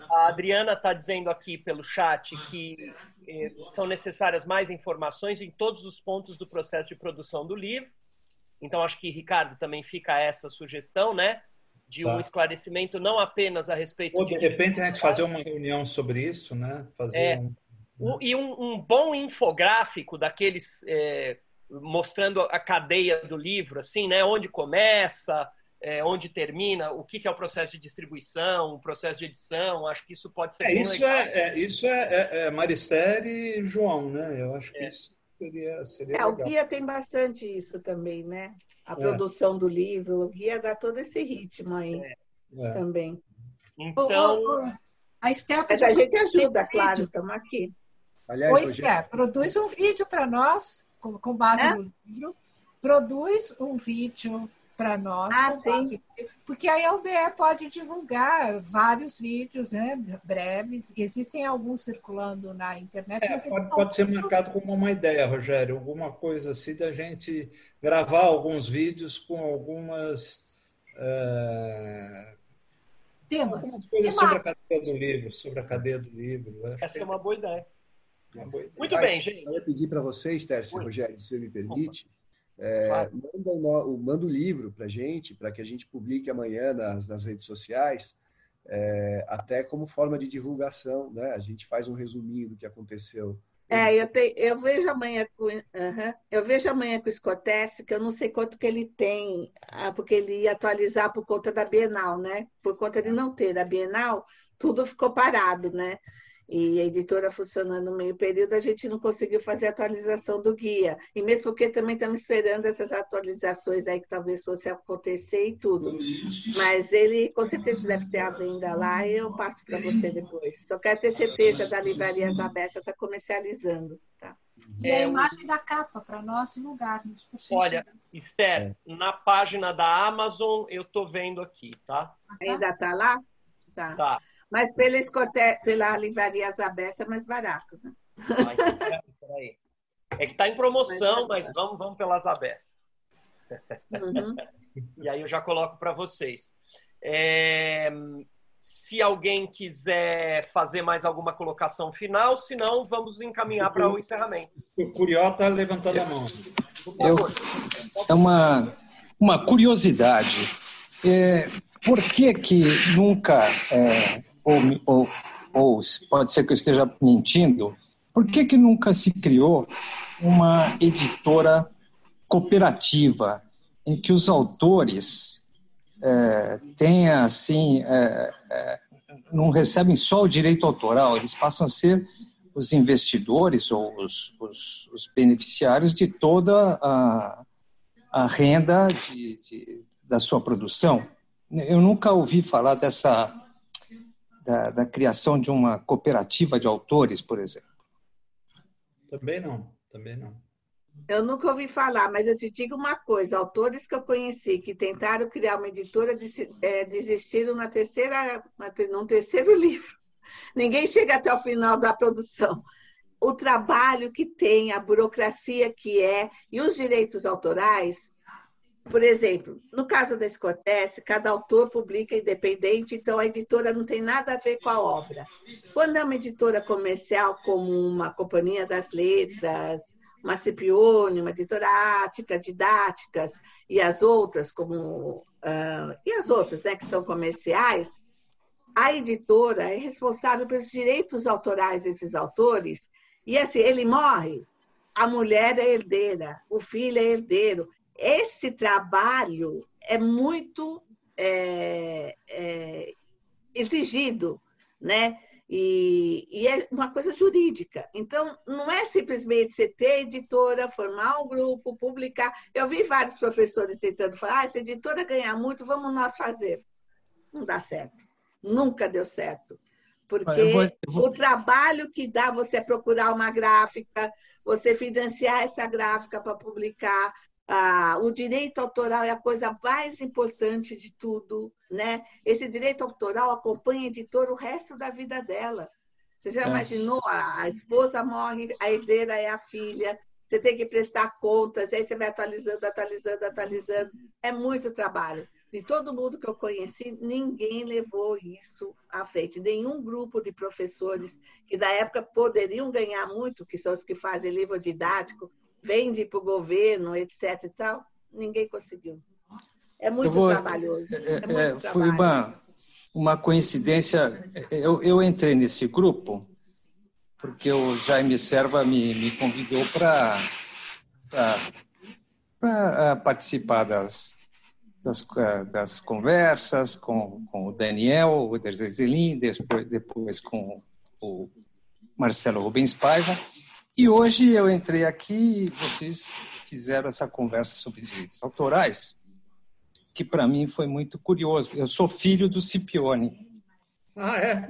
A Adriana está dizendo aqui pelo chat que eh, são necessárias mais informações em todos os pontos do processo de produção do livro. Então, acho que, Ricardo, também fica essa sugestão, né? De um tá. esclarecimento não apenas a respeito... Ou, de, de repente, a gente fazer uma reunião sobre isso, né? Fazer é, um... E um, um, bom infográfico daqueles... É, mostrando a cadeia do livro, assim, né? Onde começa, é, onde termina, o que, que, é o processo de distribuição, o processo de edição. Acho que isso pode ser. É, isso, é, é, isso é, é, é Maristere e João, né? Eu acho que é. isso seria, seria é, legal. O guia tem bastante isso também, né? A produção do livro, o guia dá todo esse ritmo aí também. Então. a Esther Mas a gente ajuda, claro, estamos aqui. Aliás, pois é, produz um vídeo para nós com, com base é? no livro, produz um vídeo para nós. Ah, sim. porque a LBE pode divulgar vários vídeos né, breves, existem alguns circulando na internet. É, pode, não... pode, ser marcado como uma ideia, Rogério, alguma coisa assim da gente gravar alguns vídeos com algumas. Uh... Temas. sobre a cadeia do livro, sobre a cadeia do livro. Essa é uma boa ideia. Muito Mas, bem, gente. Eu ia pedir para vocês, Tércio Rogério, se você me permite, é, claro. manda, o, manda o livro para a gente, para que a gente publique amanhã nas, nas redes sociais, é, até como forma de divulgação. Né? A gente faz um resuminho do que aconteceu. É, eu, te, eu vejo amanhã com uh -huh, eu vejo amanhã com o Scotesse, que eu não sei quanto que ele tem, ah, porque ele ia atualizar por conta da Bienal, né? Por conta de não ter a Bienal, tudo ficou parado, né? E a editora funcionando no meio período, a gente não conseguiu fazer a atualização do guia. E mesmo porque também estamos esperando essas atualizações aí que talvez fosse acontecer e tudo. Mas ele com certeza deve ter a venda lá e eu passo para você depois. Só quero ter certeza da Livraria Zabessa está comercializando. Tá? E a imagem da capa para nós divulgarmos. Por Olha, Esther, na página da Amazon eu estou vendo aqui, tá? Ainda está lá? Tá. tá. Mas pela, escote... pela livraria Zabessa é mais barato, né? É que está em promoção, mas, mas vamos, vamos pela Zabessa. Uhum. [LAUGHS] e aí eu já coloco para vocês. É... Se alguém quiser fazer mais alguma colocação final, se não, vamos encaminhar para o encerramento. O Curió está levantando a mão. Eu, é uma, uma curiosidade. É, por que, que nunca é, ou, ou, ou pode ser que eu esteja mentindo, por que, que nunca se criou uma editora cooperativa em que os autores é, tenham assim é, é, não recebem só o direito autoral, eles passam a ser os investidores ou os, os, os beneficiários de toda a, a renda de, de, da sua produção. Eu nunca ouvi falar dessa da, da criação de uma cooperativa de autores, por exemplo? Também não, também não. Eu nunca ouvi falar, mas eu te digo uma coisa: autores que eu conheci que tentaram criar uma editora é, desistiram na terceira, no terceiro [LAUGHS] livro. Ninguém chega até o final da produção. O trabalho que tem, a burocracia que é e os direitos autorais por exemplo, no caso da Escotesse, cada autor publica independente, então a editora não tem nada a ver com a obra. Quando é uma editora comercial, como uma Companhia das Letras, uma Cipione, uma editora Ática, Didáticas, e as outras, como. Uh, e as outras, né, que são comerciais, a editora é responsável pelos direitos autorais desses autores, e assim, ele morre, a mulher é herdeira, o filho é herdeiro esse trabalho é muito é, é, exigido, né? E, e, é uma coisa jurídica. Então, não é simplesmente você ter editora, formar um grupo, publicar. Eu vi vários professores tentando falar: ah, se a editora ganhar muito, vamos nós fazer. Não dá certo. Nunca deu certo. Porque eu vou, eu vou... o trabalho que dá você procurar uma gráfica, você financiar essa gráfica para publicar, ah, o direito autoral é a coisa mais importante de tudo, né? Esse direito autoral acompanha a editora o resto da vida dela. Você já é. imaginou? A, a, esposa morre, a herdeira é a filha, você tem que prestar contas, aí você vai atualizando, atualizando, atualizando. É muito trabalho. De todo mundo que eu conheci, ninguém levou isso à frente. Nenhum grupo de professores que da época poderiam ganhar muito, que são os que fazem livro didático, vende para o governo, etc. e tal, ninguém conseguiu. É muito vou, trabalhoso. É, é, muito é, foi uma, uma coincidência. Eu, eu entrei nesse grupo porque o Jaime Serva me, me convidou para para participar das, das, das, conversas com, com o Daniel, o Derzezelin, depois, depois com o Marcelo Rubens Paiva. E hoje eu entrei aqui e vocês fizeram essa conversa sobre direitos autorais, que para mim foi muito curioso. Eu sou filho do Cipione. Ah, é?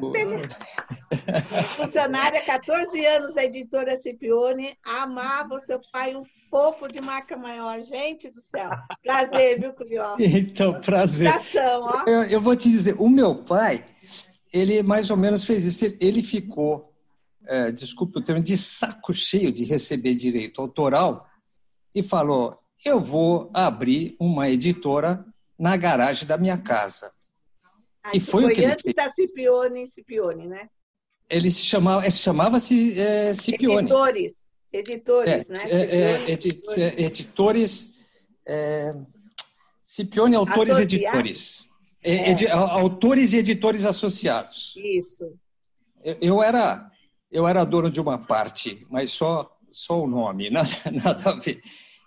[LAUGHS] Funcionária, 14 anos da editora Cipione, amava o seu pai, um fofo de marca maior. Gente do céu. Prazer, viu, Curió? Então, prazer. Eu, eu vou te dizer, o meu pai, ele mais ou menos fez isso. Ele ficou é, desculpe o termo, de saco cheio de receber direito autoral e falou: eu vou abrir uma editora na garagem da minha casa. Ah, e foi, foi o que antes da Cipione, Cipione, né? Ele se chamava, chamava-se é, Cipione. Editores, editores, é, né? É, é editores, é, Cipione Autores Editores. É, autores e editores associados. Isso. Eu, eu era eu era dono de uma parte, mas só, só o nome, [LAUGHS] nada, nada a ver.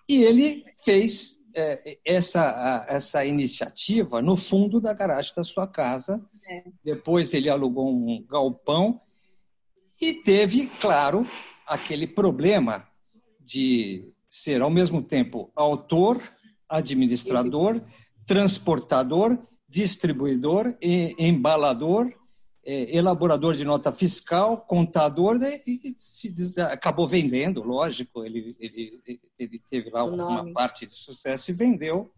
E ele fez é, essa, a, essa iniciativa no fundo da garagem da sua casa. É. Depois ele alugou um galpão e teve, claro, aquele problema de ser ao mesmo tempo autor, administrador, transportador, distribuidor e embalador é, elaborador de nota fiscal, contador, né, e se, acabou vendendo, lógico, ele, ele, ele teve lá uma parte de sucesso e vendeu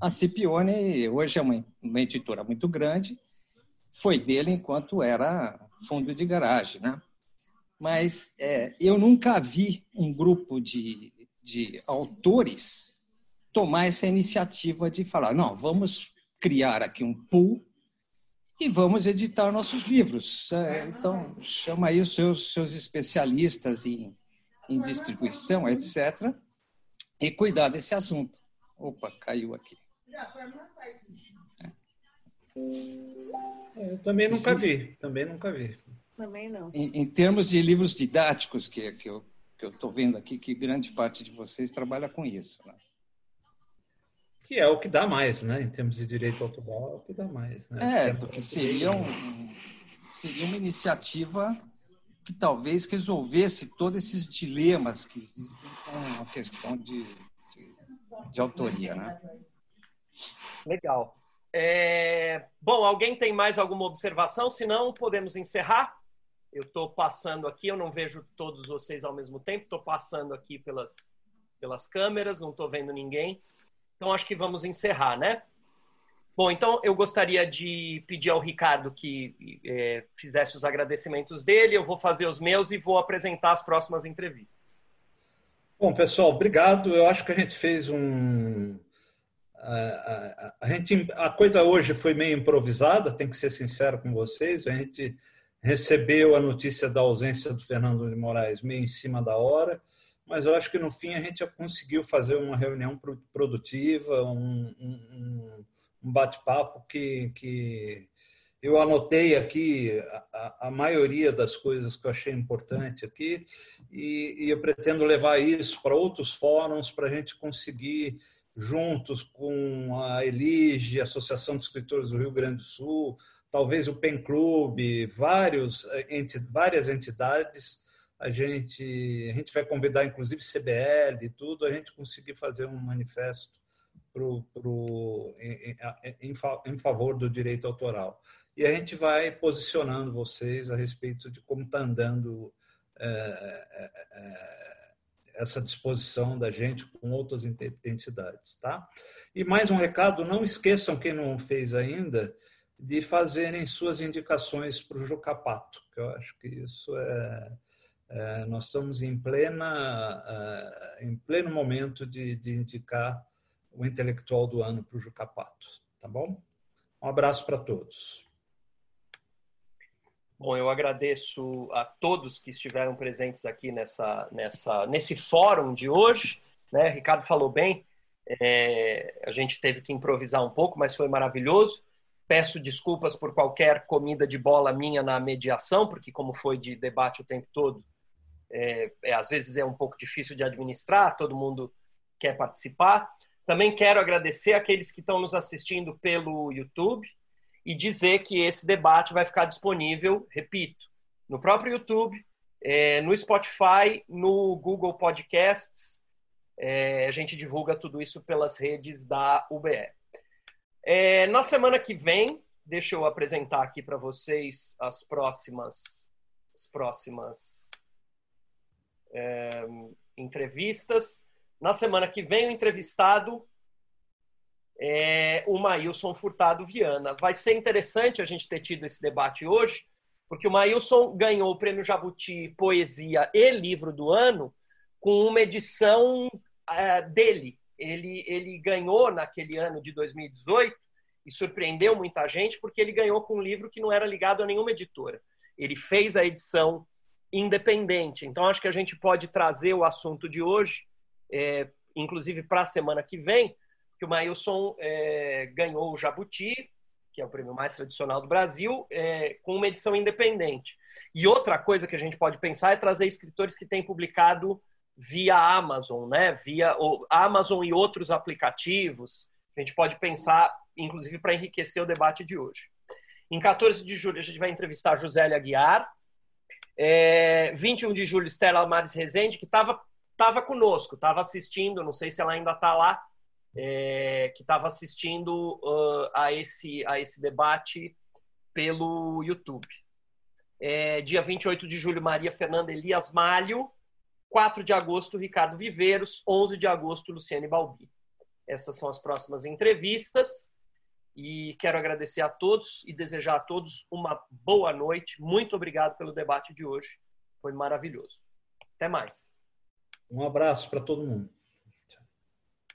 a Cipione, hoje é uma, uma editora muito grande, foi dele enquanto era fundo de garagem, né? Mas é, eu nunca vi um grupo de, de autores tomar essa iniciativa de falar, não, vamos criar aqui um pool e vamos editar nossos livros. É, então, chama aí os seus, seus especialistas em, em distribuição, etc., e cuidar desse assunto. Opa, caiu aqui. É, eu também nunca vi, também nunca vi. Também não. Em, em termos de livros didáticos, que, que eu estou vendo aqui, que grande parte de vocês trabalha com isso. Né? Que é o que dá mais, né? Em termos de direito autoral, é o que dá mais. Né? É, porque seria, um, seria uma iniciativa que talvez resolvesse todos esses dilemas que existem com a questão de, de, de autoria, né? Legal. É... Bom, alguém tem mais alguma observação? Se não, podemos encerrar. Eu estou passando aqui, eu não vejo todos vocês ao mesmo tempo, estou passando aqui pelas, pelas câmeras, não estou vendo ninguém. Então, acho que vamos encerrar, né? Bom, então eu gostaria de pedir ao Ricardo que é, fizesse os agradecimentos dele, eu vou fazer os meus e vou apresentar as próximas entrevistas. Bom, pessoal, obrigado. Eu acho que a gente fez um. A, a, gente, a coisa hoje foi meio improvisada, tem que ser sincero com vocês. A gente recebeu a notícia da ausência do Fernando de Moraes meio em cima da hora mas eu acho que no fim a gente já conseguiu fazer uma reunião produtiva, um, um, um bate-papo que, que eu anotei aqui a, a, maioria das coisas que eu achei importante aqui e, e eu pretendo levar isso para outros fóruns para a gente conseguir juntos com a Elige, Associação de Escritores do Rio Grande do Sul, talvez o PEN Clube, vários, enti, várias entidades. A gente, a gente vai convidar, inclusive, CBL e tudo, a gente conseguir fazer um manifesto pro, pro, em, em, em favor do direito autoral. E a gente vai posicionando vocês a respeito de como está andando é, é, é, essa disposição da gente com outras entidades, tá? E mais um recado, não esqueçam quem não fez ainda de fazerem suas indicações para o Jucapato, que eu acho que isso é, é nós estamos em plena é, em pleno momento de, de indicar o intelectual do ano para o Jucapato, tá bom? Um abraço para todos. Bom, eu agradeço a todos que estiveram presentes aqui nessa, nessa, nesse fórum de hoje. Né? Ricardo falou bem, é, a gente teve que improvisar um pouco, mas foi maravilhoso. Peço desculpas por qualquer comida de bola minha na mediação, porque como foi de debate o tempo todo, é, é, às vezes é um pouco difícil de administrar, todo mundo quer participar. Também quero agradecer aqueles que estão nos assistindo pelo YouTube e dizer que esse debate vai ficar disponível, repito, no próprio YouTube, é, no Spotify, no Google Podcasts. É, a gente divulga tudo isso pelas redes da UBE. É, na semana que vem, deixa eu apresentar aqui para vocês as próximas, as próximas é, entrevistas. Na semana que vem, o entrevistado é o Maílson Furtado Viana. Vai ser interessante a gente ter tido esse debate hoje, porque o Maílson ganhou o prêmio Jabuti Poesia e Livro do Ano com uma edição uh, dele. Ele, ele ganhou naquele ano de 2018 e surpreendeu muita gente porque ele ganhou com um livro que não era ligado a nenhuma editora. Ele fez a edição independente. Então, acho que a gente pode trazer o assunto de hoje, é, inclusive para a semana que vem, que o Maílson é, ganhou o Jabuti, que é o prêmio mais tradicional do Brasil, é, com uma edição independente. E outra coisa que a gente pode pensar é trazer escritores que têm publicado via Amazon, né? Via Amazon e outros aplicativos. A gente pode pensar, inclusive, para enriquecer o debate de hoje. Em 14 de julho, a gente vai entrevistar Josélia Aguiar. É, 21 de julho, Estela Mares Rezende, que estava tava conosco, estava assistindo, não sei se ela ainda está lá, é, que estava assistindo uh, a, esse, a esse debate pelo YouTube. É, dia 28 de julho, Maria Fernanda Elias Malho. 4 de agosto, Ricardo Viveiros. 11 de agosto, Luciane Balbi. Essas são as próximas entrevistas. E quero agradecer a todos e desejar a todos uma boa noite. Muito obrigado pelo debate de hoje. Foi maravilhoso. Até mais. Um abraço para todo mundo.